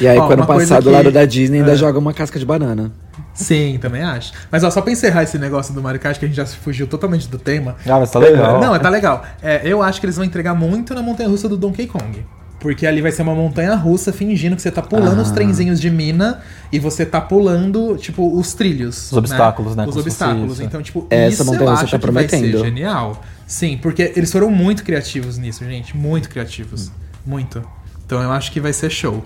Speaker 3: E aí
Speaker 1: Ó,
Speaker 3: quando
Speaker 1: uma
Speaker 3: passar do
Speaker 1: que-
Speaker 3: lado da Disney ainda
Speaker 1: é.
Speaker 3: joga uma casca de banana.
Speaker 1: Sim, também acho. Mas ó, só pra encerrar esse negócio do Mario Kart, que a gente já fugiu totalmente do tema.
Speaker 2: Ah, mas tá legal.
Speaker 1: Não, tá legal. É, eu acho que eles vão entregar muito na montanha russa do Donkey Kong. Porque ali vai ser uma montanha russa fingindo que você tá pulando
Speaker 2: Ah.
Speaker 1: os trenzinhos de mina e você tá pulando, tipo, os trilhos.
Speaker 2: Os obstáculos, né,
Speaker 1: Os
Speaker 2: como se
Speaker 1: obstáculos. Então, tipo,
Speaker 3: Essa
Speaker 1: isso
Speaker 3: montanha
Speaker 1: eu acho
Speaker 3: tá
Speaker 1: que vai ser genial. Sim, porque eles foram muito criativos nisso, gente. Muito criativos. Muito. Então eu acho que vai ser show.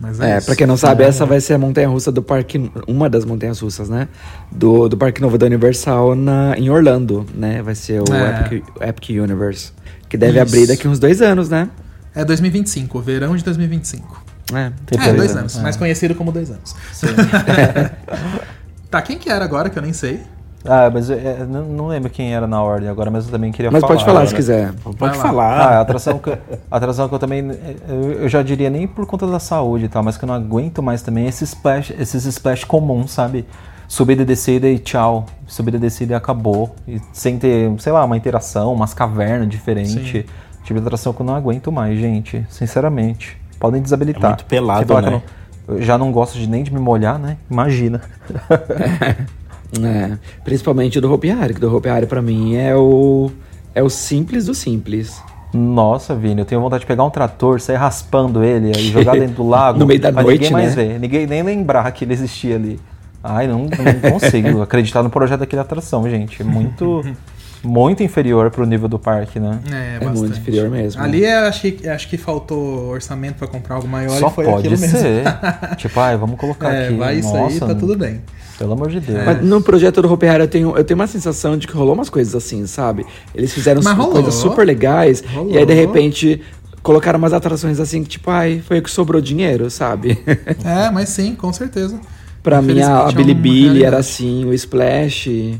Speaker 1: Mas é,
Speaker 3: É, pra quem não sabe, essa vai ser a montanha russa do parque. Uma das montanhas russas, né? Do, do Parque Novo da Universal na, em Orlando, né? Vai ser o
Speaker 1: É.
Speaker 3: Epic, Epic Universe. Que deve
Speaker 1: Isso.
Speaker 3: abrir daqui uns dois anos, né?
Speaker 1: É 2025, verão de 2025.
Speaker 3: É.
Speaker 2: Tem
Speaker 1: É,
Speaker 2: dois anos,
Speaker 1: anos,
Speaker 2: é.
Speaker 1: mais conhecido como dois anos. tá, quem que era agora que eu nem sei?
Speaker 2: Ah, mas eu, é, não, lembro quem era na ordem agora, mas eu também queria
Speaker 3: Mas
Speaker 2: falar.
Speaker 3: pode falar se quiser.
Speaker 4: Pode falar.
Speaker 2: Ah, a atração que, a atração que eu também. Eu, eu já diria nem por conta da saúde e tal, mas que eu não aguento mais também é esses splash, esses splash comuns, sabe? Subida e descida e tchau. Subida e descida e acabou. E sem ter, sei lá, uma interação, umas cavernas diferentes.
Speaker 1: Sim.
Speaker 2: Tipo de atração que eu não aguento mais, gente. Sinceramente. Podem desabilitar.
Speaker 4: É muito pelado,
Speaker 2: que
Speaker 4: né?
Speaker 2: Eu, não- eu já não gosto de nem de me molhar, né? Imagina.
Speaker 3: É. Principalmente o do Hari, que do Hopi Hari pra mim é o. É o simples do simples.
Speaker 2: Nossa, Vini, eu tenho vontade de pegar um trator, sair raspando ele e jogar dentro do lago.
Speaker 3: No meio da
Speaker 2: pra
Speaker 3: noite,
Speaker 2: ninguém mais
Speaker 3: né?
Speaker 2: ver. Ninguém nem lembrar que ele existia ali. Ai, não, não consigo acreditar no projeto daquela atração, gente. É muito, muito inferior pro nível do parque, né?
Speaker 1: É,
Speaker 3: É muito inferior mesmo.
Speaker 1: Ali é, acho, que, acho que faltou orçamento pra comprar algo maior
Speaker 2: Só
Speaker 1: e foi
Speaker 2: pode
Speaker 1: aquilo mesmo.
Speaker 2: ser. tipo, ai, vamos colocar
Speaker 1: É,
Speaker 2: aqui.
Speaker 1: vai isso
Speaker 2: Nossa,
Speaker 1: aí, tá tudo bem.
Speaker 2: Pelo amor de Deus.
Speaker 3: Mas no projeto do Hopi Hari eu tenho, eu tenho uma sensação de que rolou umas coisas assim, sabe? Eles fizeram
Speaker 1: rolou.
Speaker 3: coisas super legais
Speaker 1: Rolou.
Speaker 3: e aí de repente colocaram umas atrações assim que tipo, ai, foi o que sobrou dinheiro, sabe?
Speaker 1: É, mas sim, com certeza.
Speaker 3: pra mim a, a
Speaker 1: é
Speaker 3: Bilibili era
Speaker 1: realidade.
Speaker 3: assim, o Splash.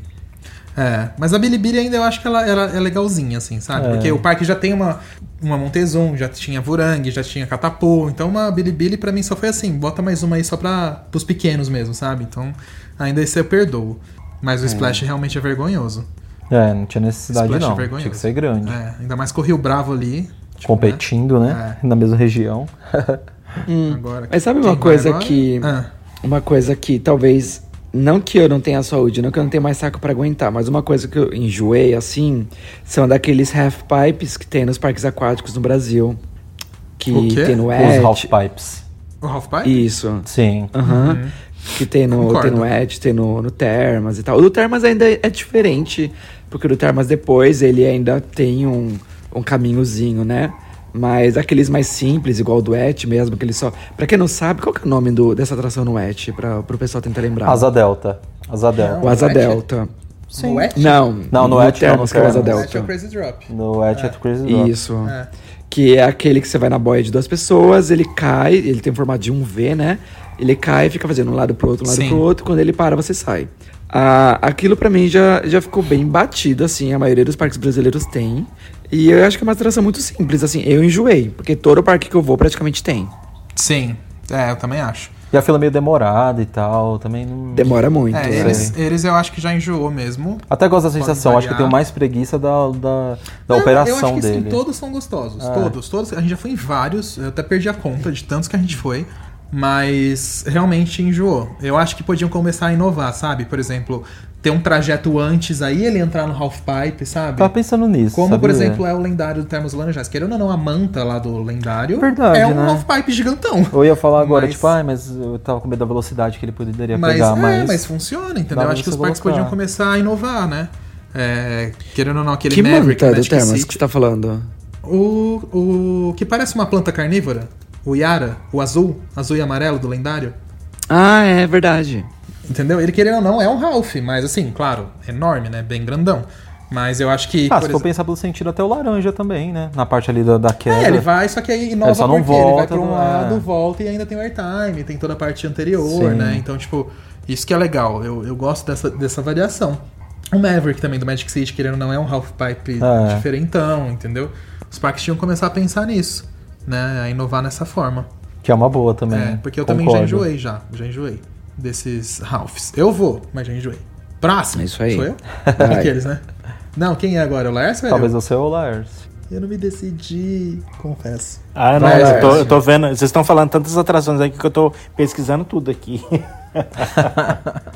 Speaker 1: É, mas a Bilibili ainda eu acho que ela, ela é legalzinha, assim, sabe?
Speaker 2: É.
Speaker 1: Porque o parque já tem uma, uma Montezum, já tinha Vurang, já tinha Catapu. Então uma Bilibili pra mim só foi assim, bota mais uma aí só pra, pros pequenos mesmo, sabe? Então ainda esse eu perdoo. Mas o Splash realmente é vergonhoso.
Speaker 2: É, não tinha necessidade
Speaker 1: Splash é
Speaker 2: não.
Speaker 1: vergonhoso.
Speaker 2: Tinha que ser grande.
Speaker 1: É, ainda mais com o Rio Bravo ali. tipo,
Speaker 2: Competindo, né?
Speaker 1: É.
Speaker 2: Na mesma região.
Speaker 1: né? Agora,
Speaker 3: Mas sabe uma coisa
Speaker 1: agora?
Speaker 3: que
Speaker 1: Ah,
Speaker 3: uma coisa que talvez não que eu não tenha saúde, não que eu não tenha mais saco pra aguentar, mas uma coisa que eu enjoei assim, são daqueles half pipes que tem nos parques aquáticos no Brasil. Que
Speaker 1: O quê?
Speaker 3: tem no
Speaker 2: Os
Speaker 3: Edge.
Speaker 2: half pipes.
Speaker 1: o Ralph Pipe?
Speaker 3: Isso.
Speaker 2: Sim.
Speaker 3: Aham. Que tem no,
Speaker 1: Concordo.
Speaker 3: tem no Edge, tem no, no Termas e tal. O do Termas ainda é diferente, porque o do Termas depois ele ainda tem um, um caminhozinho, né? Mas aqueles mais simples, igual o do Et mesmo, que ele só. Pra quem não sabe, qual que é o nome do, dessa atração no Et? Pra, pro pessoal tentar lembrar.
Speaker 2: Asa Delta. Asa Delta.
Speaker 3: o Asa
Speaker 1: No Et?
Speaker 3: Delta.
Speaker 1: No Et?
Speaker 3: Não,
Speaker 2: Não, no
Speaker 3: no
Speaker 2: Et não, no
Speaker 3: que é o Asa
Speaker 2: Termas.
Speaker 1: No Et é o
Speaker 3: Delta.
Speaker 1: Crazy Drop.
Speaker 2: No Edge at Crazy Drop.
Speaker 3: Isso.
Speaker 1: É.
Speaker 3: Que é aquele que você vai na boia de duas pessoas, ele cai, ele tem formato de um V, né? Ele cai e fica fazendo um lado pro outro, um lado
Speaker 1: Sim.
Speaker 3: pro outro, quando ele para, você sai. Ah, aquilo pra mim já, já ficou bem batido, assim, a maioria dos parques brasileiros tem. E eu acho que é uma atração muito simples, assim, eu enjoei, porque todo parque que eu vou praticamente tem.
Speaker 1: Sim, é, eu também acho.
Speaker 2: E a fila meio demorada e tal, também não...
Speaker 3: Demora muito.
Speaker 1: É,
Speaker 3: né?
Speaker 1: eles, eles eu acho que já enjoou mesmo.
Speaker 2: Até gosto da sensação, acho que eu
Speaker 1: variar.
Speaker 2: tenho mais preguiça da, da, da
Speaker 1: Não,
Speaker 2: operação
Speaker 1: eu acho que
Speaker 2: dele.
Speaker 1: sim, todos são gostosos.
Speaker 2: É.
Speaker 1: Todos, todos. A gente já foi em vários, eu até perdi a conta de tantos que a gente foi. Mas realmente enjoou. Eu acho que podiam começar a inovar, sabe? Por exemplo, ter um trajeto antes aí, ele entrar no half pipe, sabe?
Speaker 2: Tava pensando nisso.
Speaker 1: Como,
Speaker 2: sabia?
Speaker 1: por exemplo, é o lendário do Termos Laranjais. Querendo ou não, a manta lá do lendário
Speaker 2: Verdade,
Speaker 1: é um
Speaker 2: né?
Speaker 1: half pipe gigantão.
Speaker 2: Eu ia falar agora,
Speaker 1: Mas-
Speaker 2: tipo, ai, mas eu tava com medo da velocidade que ele poderia
Speaker 1: Mas,
Speaker 2: pegar,
Speaker 1: é,
Speaker 2: mas...
Speaker 1: mas funciona, entendeu?
Speaker 2: pra
Speaker 1: Acho que os parques
Speaker 2: colocar.
Speaker 1: podiam começar a inovar, né? É, querendo ou não, aquele
Speaker 3: Que
Speaker 1: Maverick
Speaker 3: manta do
Speaker 1: Magic
Speaker 3: Termas
Speaker 1: City.
Speaker 3: que você tá falando?
Speaker 1: O, o que parece uma planta carnívora, o Yara, o azul, azul e amarelo do lendário.
Speaker 3: Ah, é verdade.
Speaker 1: Entendeu? Ele querendo ou não é um Ralph, mas assim, claro, enorme, né? Bem grandão. Mas eu acho que.
Speaker 2: Ah,
Speaker 1: por
Speaker 2: se for
Speaker 1: exemplo-
Speaker 2: pensar pelo sentido, até o laranja também, né? Na parte ali da, da queda.
Speaker 1: É, ele vai, só que aí inova
Speaker 2: Ele só não
Speaker 1: porque ele vai
Speaker 2: volta,
Speaker 1: pra um
Speaker 2: não é.
Speaker 1: lado, volta e ainda tem o airtime, tem toda a parte anterior,
Speaker 2: Sim.
Speaker 1: né? Então, tipo, isso que é legal. Eu, eu gosto dessa, dessa variação. O Maverick também do Magic City, querendo ou não, é um half pipe
Speaker 2: É.
Speaker 1: diferentão, entendeu? Os parques tinham que começar a pensar nisso, né? A inovar nessa forma.
Speaker 2: Que é uma boa também.
Speaker 1: É, porque eu também já
Speaker 2: concordo.
Speaker 1: enjoei já. Já enjoei desses halves. Eu vou, mas já enjoei. Próximo.
Speaker 3: É isso aí.
Speaker 1: Sou eu? Aqueles, né? Não, quem é agora? O Lars ou
Speaker 2: Talvez
Speaker 1: eu?
Speaker 2: você ou o Lars.
Speaker 1: Eu não me decidi, confesso.
Speaker 4: Ah, não,
Speaker 3: Vai,
Speaker 4: eu tô,
Speaker 3: Lars.
Speaker 4: eu tô vendo. Vocês estão falando tantas atrações aqui que eu tô pesquisando tudo aqui.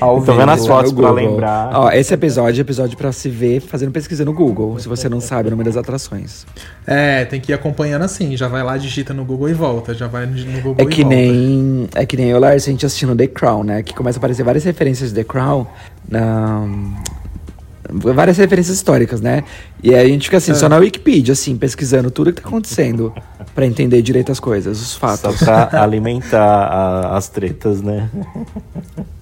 Speaker 2: Ao
Speaker 4: Tô vendo
Speaker 2: vivo.
Speaker 4: as fotos
Speaker 3: Google.
Speaker 4: lembrar.
Speaker 3: Ó, esse episódio é episódio pra se ver fazendo pesquisa no Google, se você não sabe o nome das atrações.
Speaker 1: É, tem que ir acompanhando assim. Já vai lá, digita no Google e volta. Já vai no Google
Speaker 3: É
Speaker 1: e
Speaker 3: que
Speaker 1: volta.
Speaker 3: nem é que nem eu, Lars, a gente assistindo The Crown, né? Que começa a aparecer várias referências de The Crown na várias referências históricas, né? E aí a gente fica assim,
Speaker 1: É.
Speaker 3: só na Wikipedia, assim, pesquisando tudo que tá acontecendo pra entender direito as coisas, os
Speaker 4: Só
Speaker 3: fatos.
Speaker 4: pra alimentar a- as tretas, né?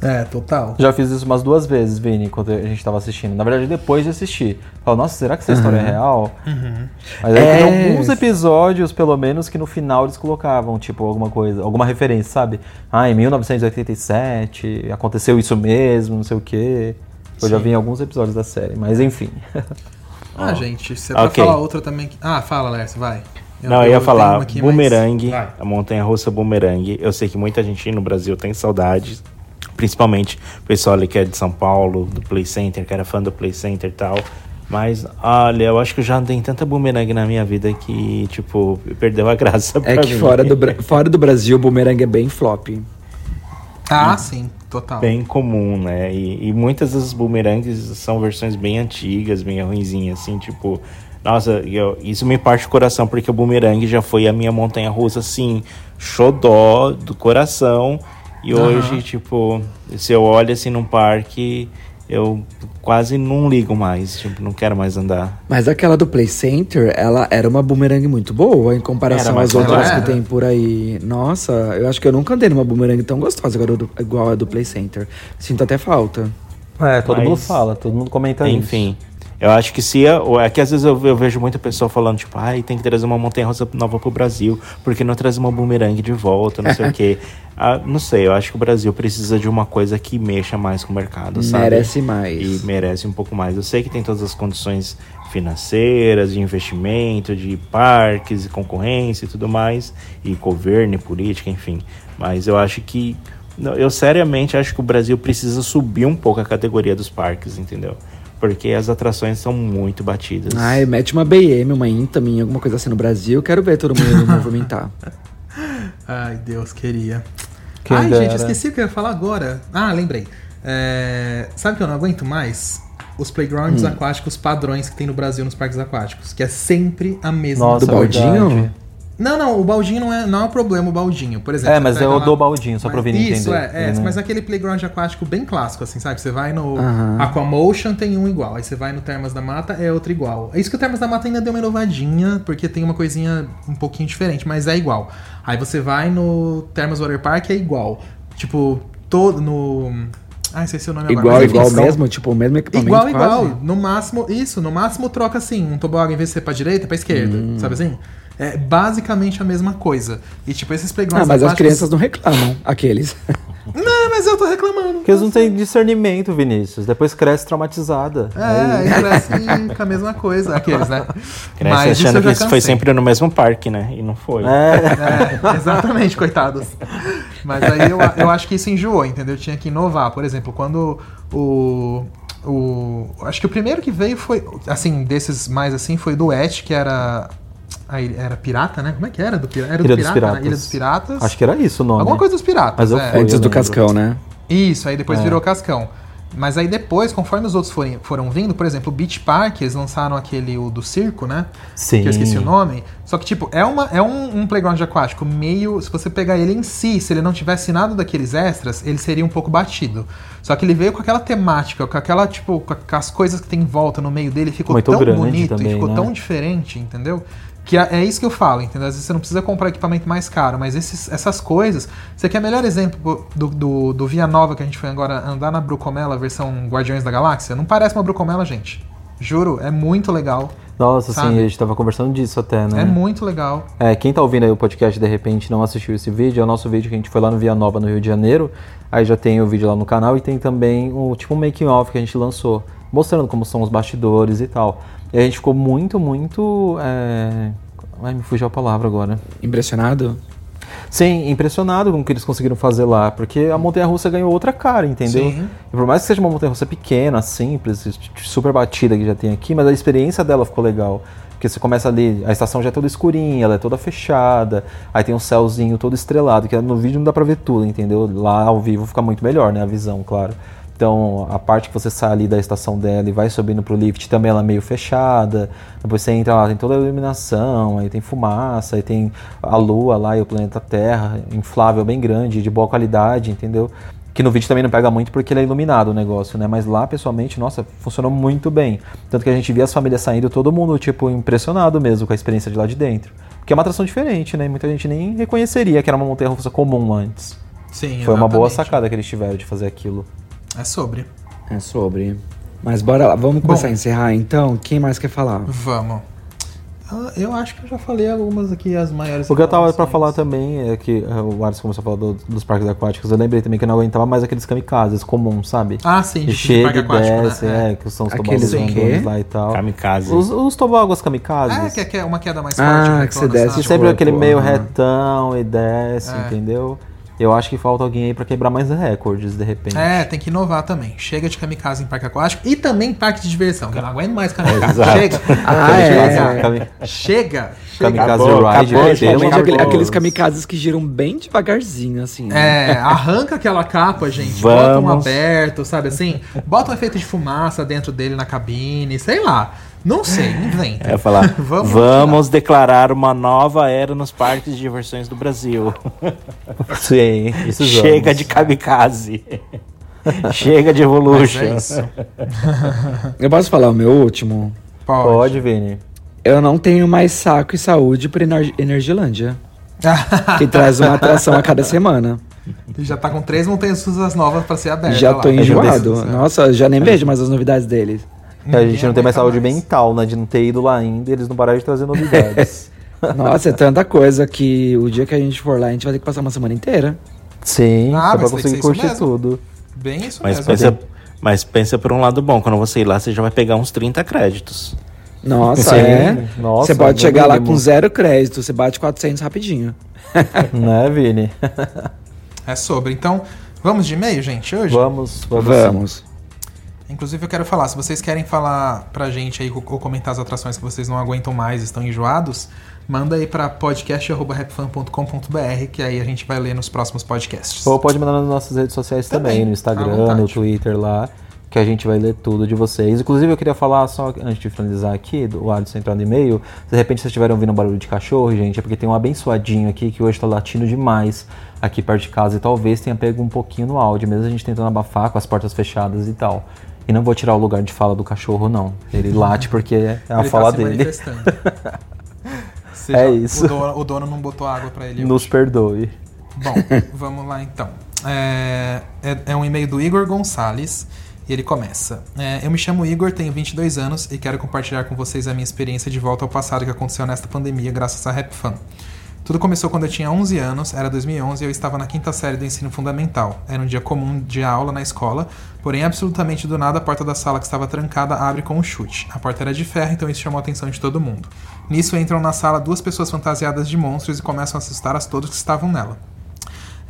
Speaker 1: É, total.
Speaker 2: Já fiz isso umas duas vezes, Vini, quando a gente tava assistindo. Na verdade, depois de assistir. Falo, nossa, será que essa história é real? Mas aí
Speaker 3: É.
Speaker 2: tem alguns episódios, pelo menos, que no final eles colocavam, tipo, alguma coisa, alguma referência, sabe? Ah, em 1987, aconteceu isso mesmo, não sei o quê. Eu já vi em alguns episódios da série, mas enfim.
Speaker 1: Ah, gente, se é pra
Speaker 4: Ok.
Speaker 1: falar outra também. que- Ah, fala, Lércio, vai.
Speaker 4: Não, eu ia falar bumerangue,
Speaker 1: Vai.
Speaker 4: a montanha russa bumerangue. Eu sei que muita gente no Brasil tem saudades, principalmente o pessoal ali que é de São Paulo, do Play Center, que era fã do Play Center e tal. Mas, olha, eu acho que eu já andei tanta bumerangue na minha vida que, tipo, perdeu a graça
Speaker 3: É que
Speaker 4: mim.
Speaker 3: fora do, fora do Brasil, o boomerang é bem flop.
Speaker 1: Ah, sim, total.
Speaker 4: bem comum, né? E, e muitas das bumerangues são versões bem antigas, bem ruinzinhas, assim, tipo. Nossa, eu- isso me parte o coração, porque o bumerangue já foi a minha montanha russa, assim, xodó do coração. E
Speaker 1: Aham.
Speaker 4: hoje, tipo, se eu olho assim num parque, eu quase não ligo mais, tipo, não quero mais andar.
Speaker 3: Mas aquela do Play Center, ela era uma boomerang muito boa em comparação às outras que tem por aí. Nossa, eu acho que eu nunca andei numa boomerang tão gostosa igual a do, igual a do Play Center. Sinto até falta.
Speaker 2: É, todo
Speaker 4: Mas-
Speaker 2: mundo fala, todo mundo comenta isso.
Speaker 4: Eu acho que se. eu- É que às vezes eu, eu vejo muita pessoa falando, tipo, ai, tem que trazer uma montanha russa nova pro Brasil, porque não trazer uma bumerangue de volta, não sei o quê. Ah, não sei, eu acho que o Brasil precisa de uma coisa que mexa mais com o mercado, sabe?
Speaker 3: Merece mais.
Speaker 4: E merece um pouco mais. Eu sei que tem todas as condições financeiras, de investimento, de parques e concorrência e tudo mais, e governo e política, enfim. Mas eu acho que. Eu seriamente acho que o Brasil precisa subir um pouco a categoria dos parques, entendeu? Porque as atrações são muito batidas.
Speaker 3: Ai, mete uma BM, uma Intamin, alguma coisa assim no Brasil. Quero ver todo mundo movimentar.
Speaker 1: Ai, Deus, queria.
Speaker 2: Quem
Speaker 1: Ai,
Speaker 2: dera.
Speaker 1: gente, esqueci o que eu ia falar agora. Ah, lembrei. É, Sabe que eu não aguento mais? Os
Speaker 2: Hum.
Speaker 1: playgrounds aquáticos padrões que tem no Brasil nos parques aquáticos. Que é sempre a mesma
Speaker 2: Nossa,
Speaker 3: Do
Speaker 1: coisa.
Speaker 3: baldinho?
Speaker 1: Não, não, o baldinho não é, não é o problema, o baldinho. Por exemplo.
Speaker 2: É, mas é o
Speaker 1: lá-
Speaker 2: do baldinho, só
Speaker 1: Mas-
Speaker 2: pra Vini
Speaker 1: Isso,
Speaker 2: entender.
Speaker 1: é, é
Speaker 2: não-
Speaker 1: mas aquele playground aquático bem clássico, assim, sabe? Você vai no
Speaker 3: Aham.
Speaker 1: Aquamotion, tem um igual. Aí você vai no Termas da Mata, é outro igual. É isso que o Termas da Mata ainda deu uma inovadinha, porque tem uma coisinha um pouquinho diferente, mas é igual. Aí você vai no Termas Water Park, é igual. Tipo, todo no... Ah, esqueci o nome agora.
Speaker 3: igual,
Speaker 1: enfim,
Speaker 3: igual
Speaker 1: são-
Speaker 3: mesmo? Tipo, o mesmo equipamento
Speaker 1: Igual,
Speaker 3: quase?
Speaker 1: igual. No máximo, isso, no máximo troca assim, um tobogã em vez de ser pra direita, pra esquerda,
Speaker 3: Hum.
Speaker 1: sabe assim? É basicamente a mesma coisa. E tipo, esses
Speaker 3: Ah,
Speaker 1: playgrounds
Speaker 3: mas as crianças não reclamam, aqueles.
Speaker 1: Não, mas eu tô reclamando.
Speaker 2: Porque eles não têm discernimento, Vinícius. Depois cresce traumatizada.
Speaker 1: É, e cresce com a mesma coisa, aqueles, né?
Speaker 4: Cresce
Speaker 1: Mas
Speaker 4: achando
Speaker 1: eu
Speaker 4: que isso foi sempre no mesmo parque, né? E não foi.
Speaker 2: É,
Speaker 1: É, exatamente, coitados. Mas aí eu, eu acho que isso enjoou, entendeu? Tinha que inovar. Por exemplo, quando o. O, acho que o primeiro que veio foi, assim, desses mais assim, foi do Et, que era a ilha- era pirata, né? Como é que era? Do, pira- era do
Speaker 2: Ilha dos
Speaker 1: pirata, né?
Speaker 2: Piratas.
Speaker 1: Ilha dos Piratas.
Speaker 2: Acho que era isso o nome.
Speaker 1: Alguma coisa dos piratas.
Speaker 2: Mas eu
Speaker 1: é.
Speaker 3: Antes do. Cascão, né?
Speaker 1: Isso, aí depois
Speaker 2: É.
Speaker 1: virou Cascão. Mas aí depois, conforme os outros forem, foram vindo, por exemplo, o Beach Park, eles lançaram aquele o do circo, né?
Speaker 2: Sim.
Speaker 1: Que eu esqueci o nome. Só que, tipo, é, uma, é um, um playground aquático meio. Se você pegar ele em si, se ele não tivesse nada daqueles extras, ele seria um pouco batido. Só que ele veio com aquela temática, com aquela, tipo, com as coisas que tem em volta no meio dele, ficou
Speaker 2: Muito
Speaker 1: tão bonito
Speaker 2: também,
Speaker 1: e ficou
Speaker 2: né?
Speaker 1: tão diferente, entendeu? Que é, é isso que eu falo, entendeu? Às vezes você não precisa comprar equipamento mais caro, mas esses, essas coisas. Você quer melhor exemplo do, do, do Via Nova que a gente foi agora andar na Brucomela, versão Guardiões da Galáxia? Não parece uma Brucomela, gente. Juro, é muito legal.
Speaker 2: Nossa,
Speaker 1: Sabe?
Speaker 2: sim, a gente tava conversando disso até, né?
Speaker 1: É muito legal.
Speaker 2: É, quem tá ouvindo aí o podcast de repente não assistiu esse vídeo, é o nosso vídeo que a gente foi lá no Via Nova, no Rio de Janeiro. Aí já tem o vídeo lá no canal e tem também o tipo um making off que a gente lançou, mostrando como são os bastidores e tal. E a gente ficou muito, muito. É... Ai, me fugiu a palavra agora.
Speaker 3: Impressionado?
Speaker 2: Sim, impressionado com o que eles conseguiram fazer lá, porque a montanha russa ganhou outra cara, entendeu?
Speaker 1: Sim.
Speaker 2: E por mais que seja uma montanha russa pequena, simples, super batida que já tem aqui, mas a experiência dela ficou legal. Porque você começa ali, a estação já é toda escurinha, ela é toda fechada, aí tem um céuzinho todo estrelado, que no vídeo não dá pra ver tudo, entendeu? Lá ao vivo fica muito melhor, né? A visão, claro. Então, a parte que você sai ali da estação dela e vai subindo pro lift também ela é meio fechada. Depois você entra lá, tem toda a iluminação, aí tem fumaça, aí tem a lua lá e o planeta Terra, inflável bem grande, de boa qualidade, entendeu? Que no vídeo também não pega muito porque ele é iluminado o negócio, né? Mas lá, pessoalmente, nossa, funcionou muito bem. Tanto que a gente via as famílias saindo, todo mundo, tipo, impressionado mesmo com a experiência de lá de dentro. Porque é uma atração diferente, né? Muita gente nem reconheceria que era uma montanha russa comum antes.
Speaker 1: Sim,
Speaker 2: Foi uma boa
Speaker 1: exatamente.
Speaker 2: sacada que eles tiveram de fazer aquilo.
Speaker 1: É sobre.
Speaker 3: É sobre. Mas bora lá, vamos começar
Speaker 1: Bom.
Speaker 3: a encerrar então? Quem mais quer falar?
Speaker 1: Vamos. Ah, Eu acho que eu já falei algumas aqui, as maiores.
Speaker 2: O que eu tava pra falar também é que eh, o Alisson começou a falar do- dos parques aquáticos. Eu lembrei também que eu não aguentava mais aqueles kamikazes comuns, sabe?
Speaker 1: Ah, sim,
Speaker 2: Que
Speaker 1: de
Speaker 2: chega
Speaker 1: parque
Speaker 2: e
Speaker 1: aquático,
Speaker 2: desce,
Speaker 1: né?
Speaker 2: é, que são os
Speaker 3: Aqueles quê?
Speaker 2: lá e tal.
Speaker 4: Kamikaze.
Speaker 2: Os, os toboáguas kamikazes.
Speaker 1: É, que é- que é uma queda mais forte.
Speaker 3: Ah,
Speaker 1: né,
Speaker 3: que você
Speaker 1: toda,
Speaker 3: desce?
Speaker 2: Que sempre aquele meio retão e desce,
Speaker 1: É.
Speaker 2: entendeu? Eu acho que falta alguém aí pra quebrar mais recordes, de repente.
Speaker 1: É, tem que inovar também. Chega de kamikaze em parque aquático e também em parque de diversão, que eu não aguento mais kamikaze.
Speaker 4: Exato.
Speaker 1: Chega.
Speaker 3: Ah, é.
Speaker 2: Kami-
Speaker 1: Chega.
Speaker 2: Kamikaze
Speaker 4: Acabou,
Speaker 2: Ride,
Speaker 4: acabou,
Speaker 3: aqueles kamikazes que giram bem devagarzinho, assim. né?
Speaker 1: É, arranca aquela capa, gente. Bota um
Speaker 4: Vamos.
Speaker 1: aberto, sabe assim? Bota um efeito de fumaça dentro dele na cabine, sei lá. Não sei, inventa.
Speaker 4: É falar,
Speaker 1: Vamos
Speaker 4: vamos, declarar uma nova era nos parques de diversões do Brasil.
Speaker 2: Sim, isso
Speaker 4: Chega
Speaker 2: vamos.
Speaker 4: de kamikaze. Chega de Evolution.
Speaker 1: é isso.
Speaker 3: Eu posso falar o meu último?
Speaker 1: Pode.
Speaker 2: Pode, Vini.
Speaker 3: Eu não tenho mais saco e saúde pra Ener Energilândia. que traz uma atração a cada semana.
Speaker 1: E já tá com três montanhas russas novas pra ser aberta
Speaker 3: já
Speaker 1: lá.
Speaker 3: tô enjoado. Nossa, já nem vejo mais as novidades deles.
Speaker 2: É, a gente não tem mais saúde
Speaker 1: mais.
Speaker 2: mental, né? De não ter ido lá ainda e eles não pararam de trazer novidades.
Speaker 3: Nossa, é tanta coisa que o dia que a gente for lá, a gente vai ter que passar uma semana inteira.
Speaker 2: Sim,
Speaker 1: Ah,
Speaker 2: só
Speaker 1: mas
Speaker 2: pra conseguir curtir
Speaker 1: mesmo.
Speaker 2: tudo.
Speaker 1: Bem isso
Speaker 4: Mas
Speaker 1: mesmo.
Speaker 4: pensa, mas pensa por um lado bom, quando você ir lá, você já vai pegar uns 30 créditos.
Speaker 3: Nossa,
Speaker 2: Sim,
Speaker 3: é.
Speaker 2: nossa,
Speaker 3: você pode
Speaker 2: no
Speaker 3: chegar lá com zero crédito, você bate 400 rapidinho.
Speaker 2: né, Vini?
Speaker 1: É sobre. Então, vamos de e-mail, gente, hoje?
Speaker 2: vamos, vamos.
Speaker 3: Vamos.
Speaker 1: Inclusive, eu quero falar, se vocês querem falar pra gente aí ou comentar as atrações que vocês não aguentam mais, estão enjoados, manda aí pra podcast.rapfan.com.br, que aí a gente vai ler nos próximos podcasts.
Speaker 2: Ou pode mandar nas nossas redes sociais também,
Speaker 1: Também,
Speaker 2: no Instagram, no Twitter lá, que a gente vai ler tudo de vocês. Inclusive, eu queria falar só antes de finalizar aqui, do Alisson entrar no e-mail, se de repente vocês estiverem ouvindo um barulho de cachorro, gente, é porque tem um abençoadinho aqui que hoje tá latindo demais aqui perto de casa e talvez tenha pego um pouquinho no áudio, mesmo a gente tentando abafar com as portas fechadas e tal. E não vou tirar o lugar de fala do cachorro, não. Ele late porque é a
Speaker 1: Ele
Speaker 2: fala
Speaker 1: tá se
Speaker 2: dele.
Speaker 1: Seja,
Speaker 2: É isso.
Speaker 1: O dono, o dono não botou água pra ele
Speaker 2: Nos
Speaker 1: hoje.
Speaker 2: perdoe.
Speaker 1: Bom, vamos lá então. É, é, é um e-mail do Igor Gonçalves e ele começa. É, eu me chamo Igor, tenho 22 anos e quero compartilhar com vocês a minha experiência de volta ao passado que aconteceu nesta pandemia graças a Rap Fan. Tudo começou quando eu tinha 11 anos, era 2011 e eu estava na quinta série do ensino fundamental. Era um dia comum de aula na escola, porém absolutamente do nada a porta da sala que estava trancada abre com um chute. A porta era de ferro, então isso chamou a atenção de todo mundo. Nisso entram na sala duas pessoas fantasiadas de monstros e começam a assustar as todos que estavam nela.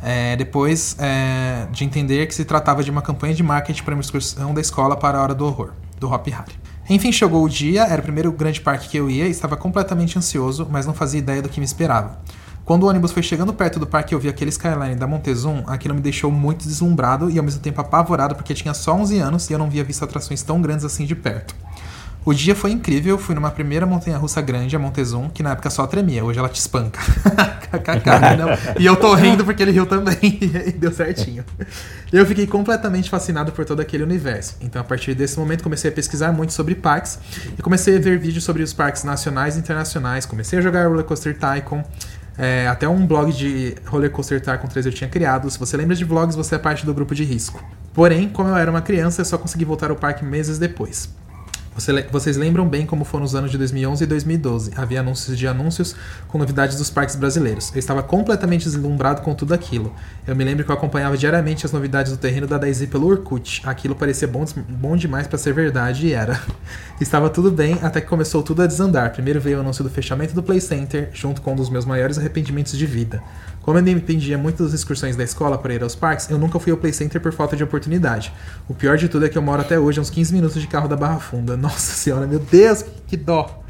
Speaker 1: É, depois é, de entender que se tratava de uma campanha de marketing para uma excursão da escola para a Hora do Horror, do Hop Harry. Enfim, chegou o dia, era o primeiro grande parque que eu ia e estava completamente ansioso, mas não fazia ideia do que me esperava. Quando o ônibus foi chegando perto do parque e eu vi aquele skyline da Montezum, aquilo me deixou muito deslumbrado e ao mesmo tempo apavorado porque tinha só 11 anos e eu não via visto atrações tão grandes assim de perto. O dia foi incrível, fui numa primeira montanha-russa grande, a Montezum, que na época só tremia, hoje ela te espanca. não. E eu tô rindo porque ele riu também, e deu certinho. Eu fiquei completamente fascinado por todo aquele universo. Então, a partir desse momento, comecei a pesquisar muito sobre parques e comecei a ver vídeos sobre os parques nacionais e internacionais. Comecei a jogar Roller Coaster Tycoon. É, até um blog de Roller Coaster Tycoon 3 eu tinha criado. Se você lembra de vlogs, você é parte do grupo de risco. Porém, como eu era uma criança, eu só consegui voltar ao parque meses depois. Você, vocês lembram bem como foram os anos de 2011 e 2012. Havia anúncios de anúncios com novidades dos parques brasileiros. Eu estava completamente deslumbrado com tudo aquilo. Eu me lembro que eu acompanhava diariamente as novidades do terreno da Daisy pelo Orkut. Aquilo parecia bom, bom demais para ser verdade e era. estava tudo bem até que começou tudo a desandar. Primeiro veio o anúncio do fechamento do Play Center, junto com um dos meus maiores arrependimentos de vida. Como eu dependia muito das excursões da escola para ir aos parques, eu nunca fui ao Play Center por falta de oportunidade. O pior de tudo é que eu moro até hoje a uns 15 minutos de carro da Barra Funda. Nossa senhora, meu Deus, que dó!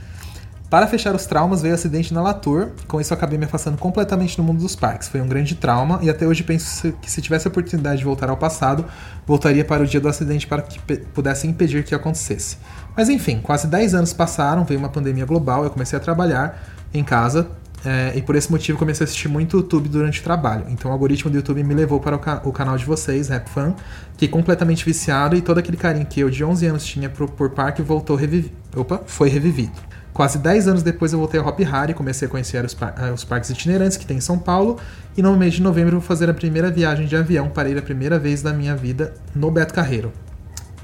Speaker 1: Para fechar os traumas, veio o acidente na Latour. Com isso, acabei me afastando completamente do mundo dos parques. Foi um grande trauma e até hoje penso que se tivesse a oportunidade de voltar ao passado, voltaria para o dia do acidente para que pudesse impedir que acontecesse. Mas enfim, quase 10 anos passaram, veio uma pandemia global, eu comecei a trabalhar em casa, é, e por esse motivo comecei a assistir muito YouTube durante o trabalho. Então o algoritmo do YouTube me levou para o, ca o canal de vocês, Rap Fan, que completamente viciado e todo aquele carinho que eu de 11 anos tinha por, por parque voltou revivi Opa, foi revivido. Quase 10 anos depois eu voltei ao Hop Hari e comecei a conhecer os, par eh, os, parques itinerantes que tem em São Paulo. E no mês de novembro vou fazer a primeira viagem de avião para ir a primeira vez da minha vida no Beto Carreiro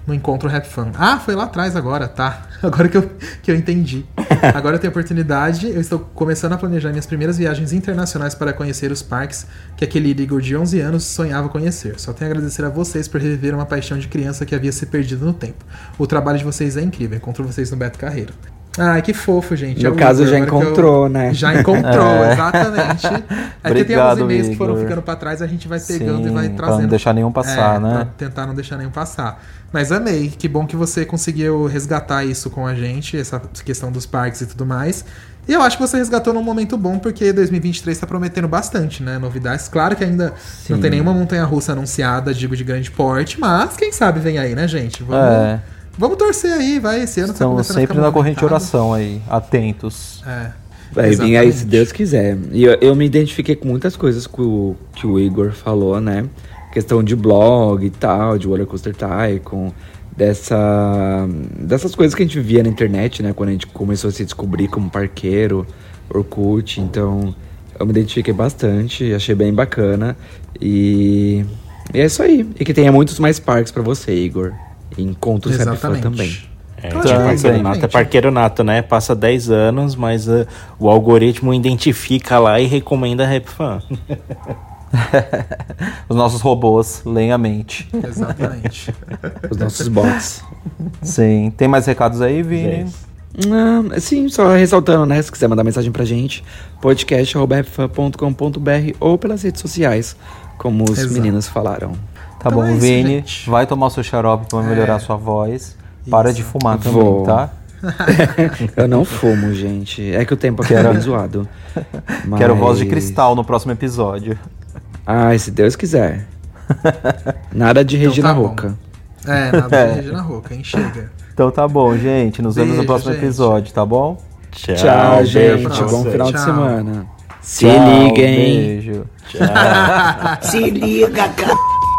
Speaker 1: no encontro Rap Fan. Ah, foi lá atrás agora, tá. Agora que eu, que eu entendi. Agora eu tenho oportunidade, eu estou começando a planejar minhas primeiras viagens internacionais para conhecer os parques que aquele Igor de 11 anos sonhava conhecer. Só tenho a agradecer a vocês por reviver uma paixão de criança que havia se perdido no tempo. O trabalho de vocês é incrível, encontro vocês no Beto Carreiro. Ai, que fofo, gente.
Speaker 3: No é caso, Igor, já encontrou, eu... né?
Speaker 1: Já encontrou, é. exatamente. É que tem alguns e-mails Igor. que foram ficando pra trás, a gente vai pegando Sim, e vai trazendo. Pra
Speaker 2: não deixar nenhum passar, é, né? Pra
Speaker 1: tentar não deixar nenhum passar. Mas amei. Que bom que você conseguiu resgatar isso com a gente, essa questão dos parques e tudo mais. E eu acho que você resgatou num momento bom, porque 2023 está prometendo bastante, né? Novidades. Claro que ainda Sim. não tem nenhuma montanha russa anunciada, digo, de grande porte, mas quem sabe vem aí, né, gente?
Speaker 2: Vamos, é.
Speaker 1: Vamos torcer aí, vai. Esse ano
Speaker 2: Estão tá sempre na corrente de oração aí, atentos.
Speaker 3: É. Vai vir aí se Deus quiser. E eu, eu, me identifiquei com muitas coisas que o, que o Igor falou, né? questão de blog e tal, de Roller Coaster Tycoon, dessa, dessas coisas que a gente via na internet, né? Quando a gente começou a se descobrir como parqueiro, Orkut, então eu me identifiquei bastante, achei bem bacana e, e é isso aí. E que tenha muitos mais parques para você, Igor. E encontros Fã também.
Speaker 4: É, então, tipo, parceiro nato é parqueiro nato, né? Passa 10 anos, mas uh, o algoritmo identifica lá e recomenda Rap Fan.
Speaker 2: Os nossos robôs leem a mente.
Speaker 1: Exatamente.
Speaker 3: Os nossos bots.
Speaker 2: Sim. Tem mais recados aí, Vini?
Speaker 3: Ah, sim, só ressaltando, né? Se quiser mandar mensagem pra gente, podcast.com.br ou pelas redes sociais, como os Exato. meninos falaram.
Speaker 2: Tá então bom, é isso, Vini. Gente. Vai tomar o seu xarope pra melhorar a sua voz. Isso. Para de fumar Vou. também, tá?
Speaker 3: eu não fumo, gente. É que o tempo aqui era zoado.
Speaker 2: Mas... Quero voz de cristal no próximo episódio.
Speaker 3: Ai, se Deus quiser. Nada de então Regina tá Roca.
Speaker 1: É, nada de é. Regina Roca, hein? Chega.
Speaker 2: Então tá bom, gente. Nos Beijo, vemos no próximo gente. episódio, tá bom?
Speaker 3: Tchau, Tchau gente. Bom final Tchau. de semana. Se Tchau, liga, hein? Beijo.
Speaker 5: Se liga,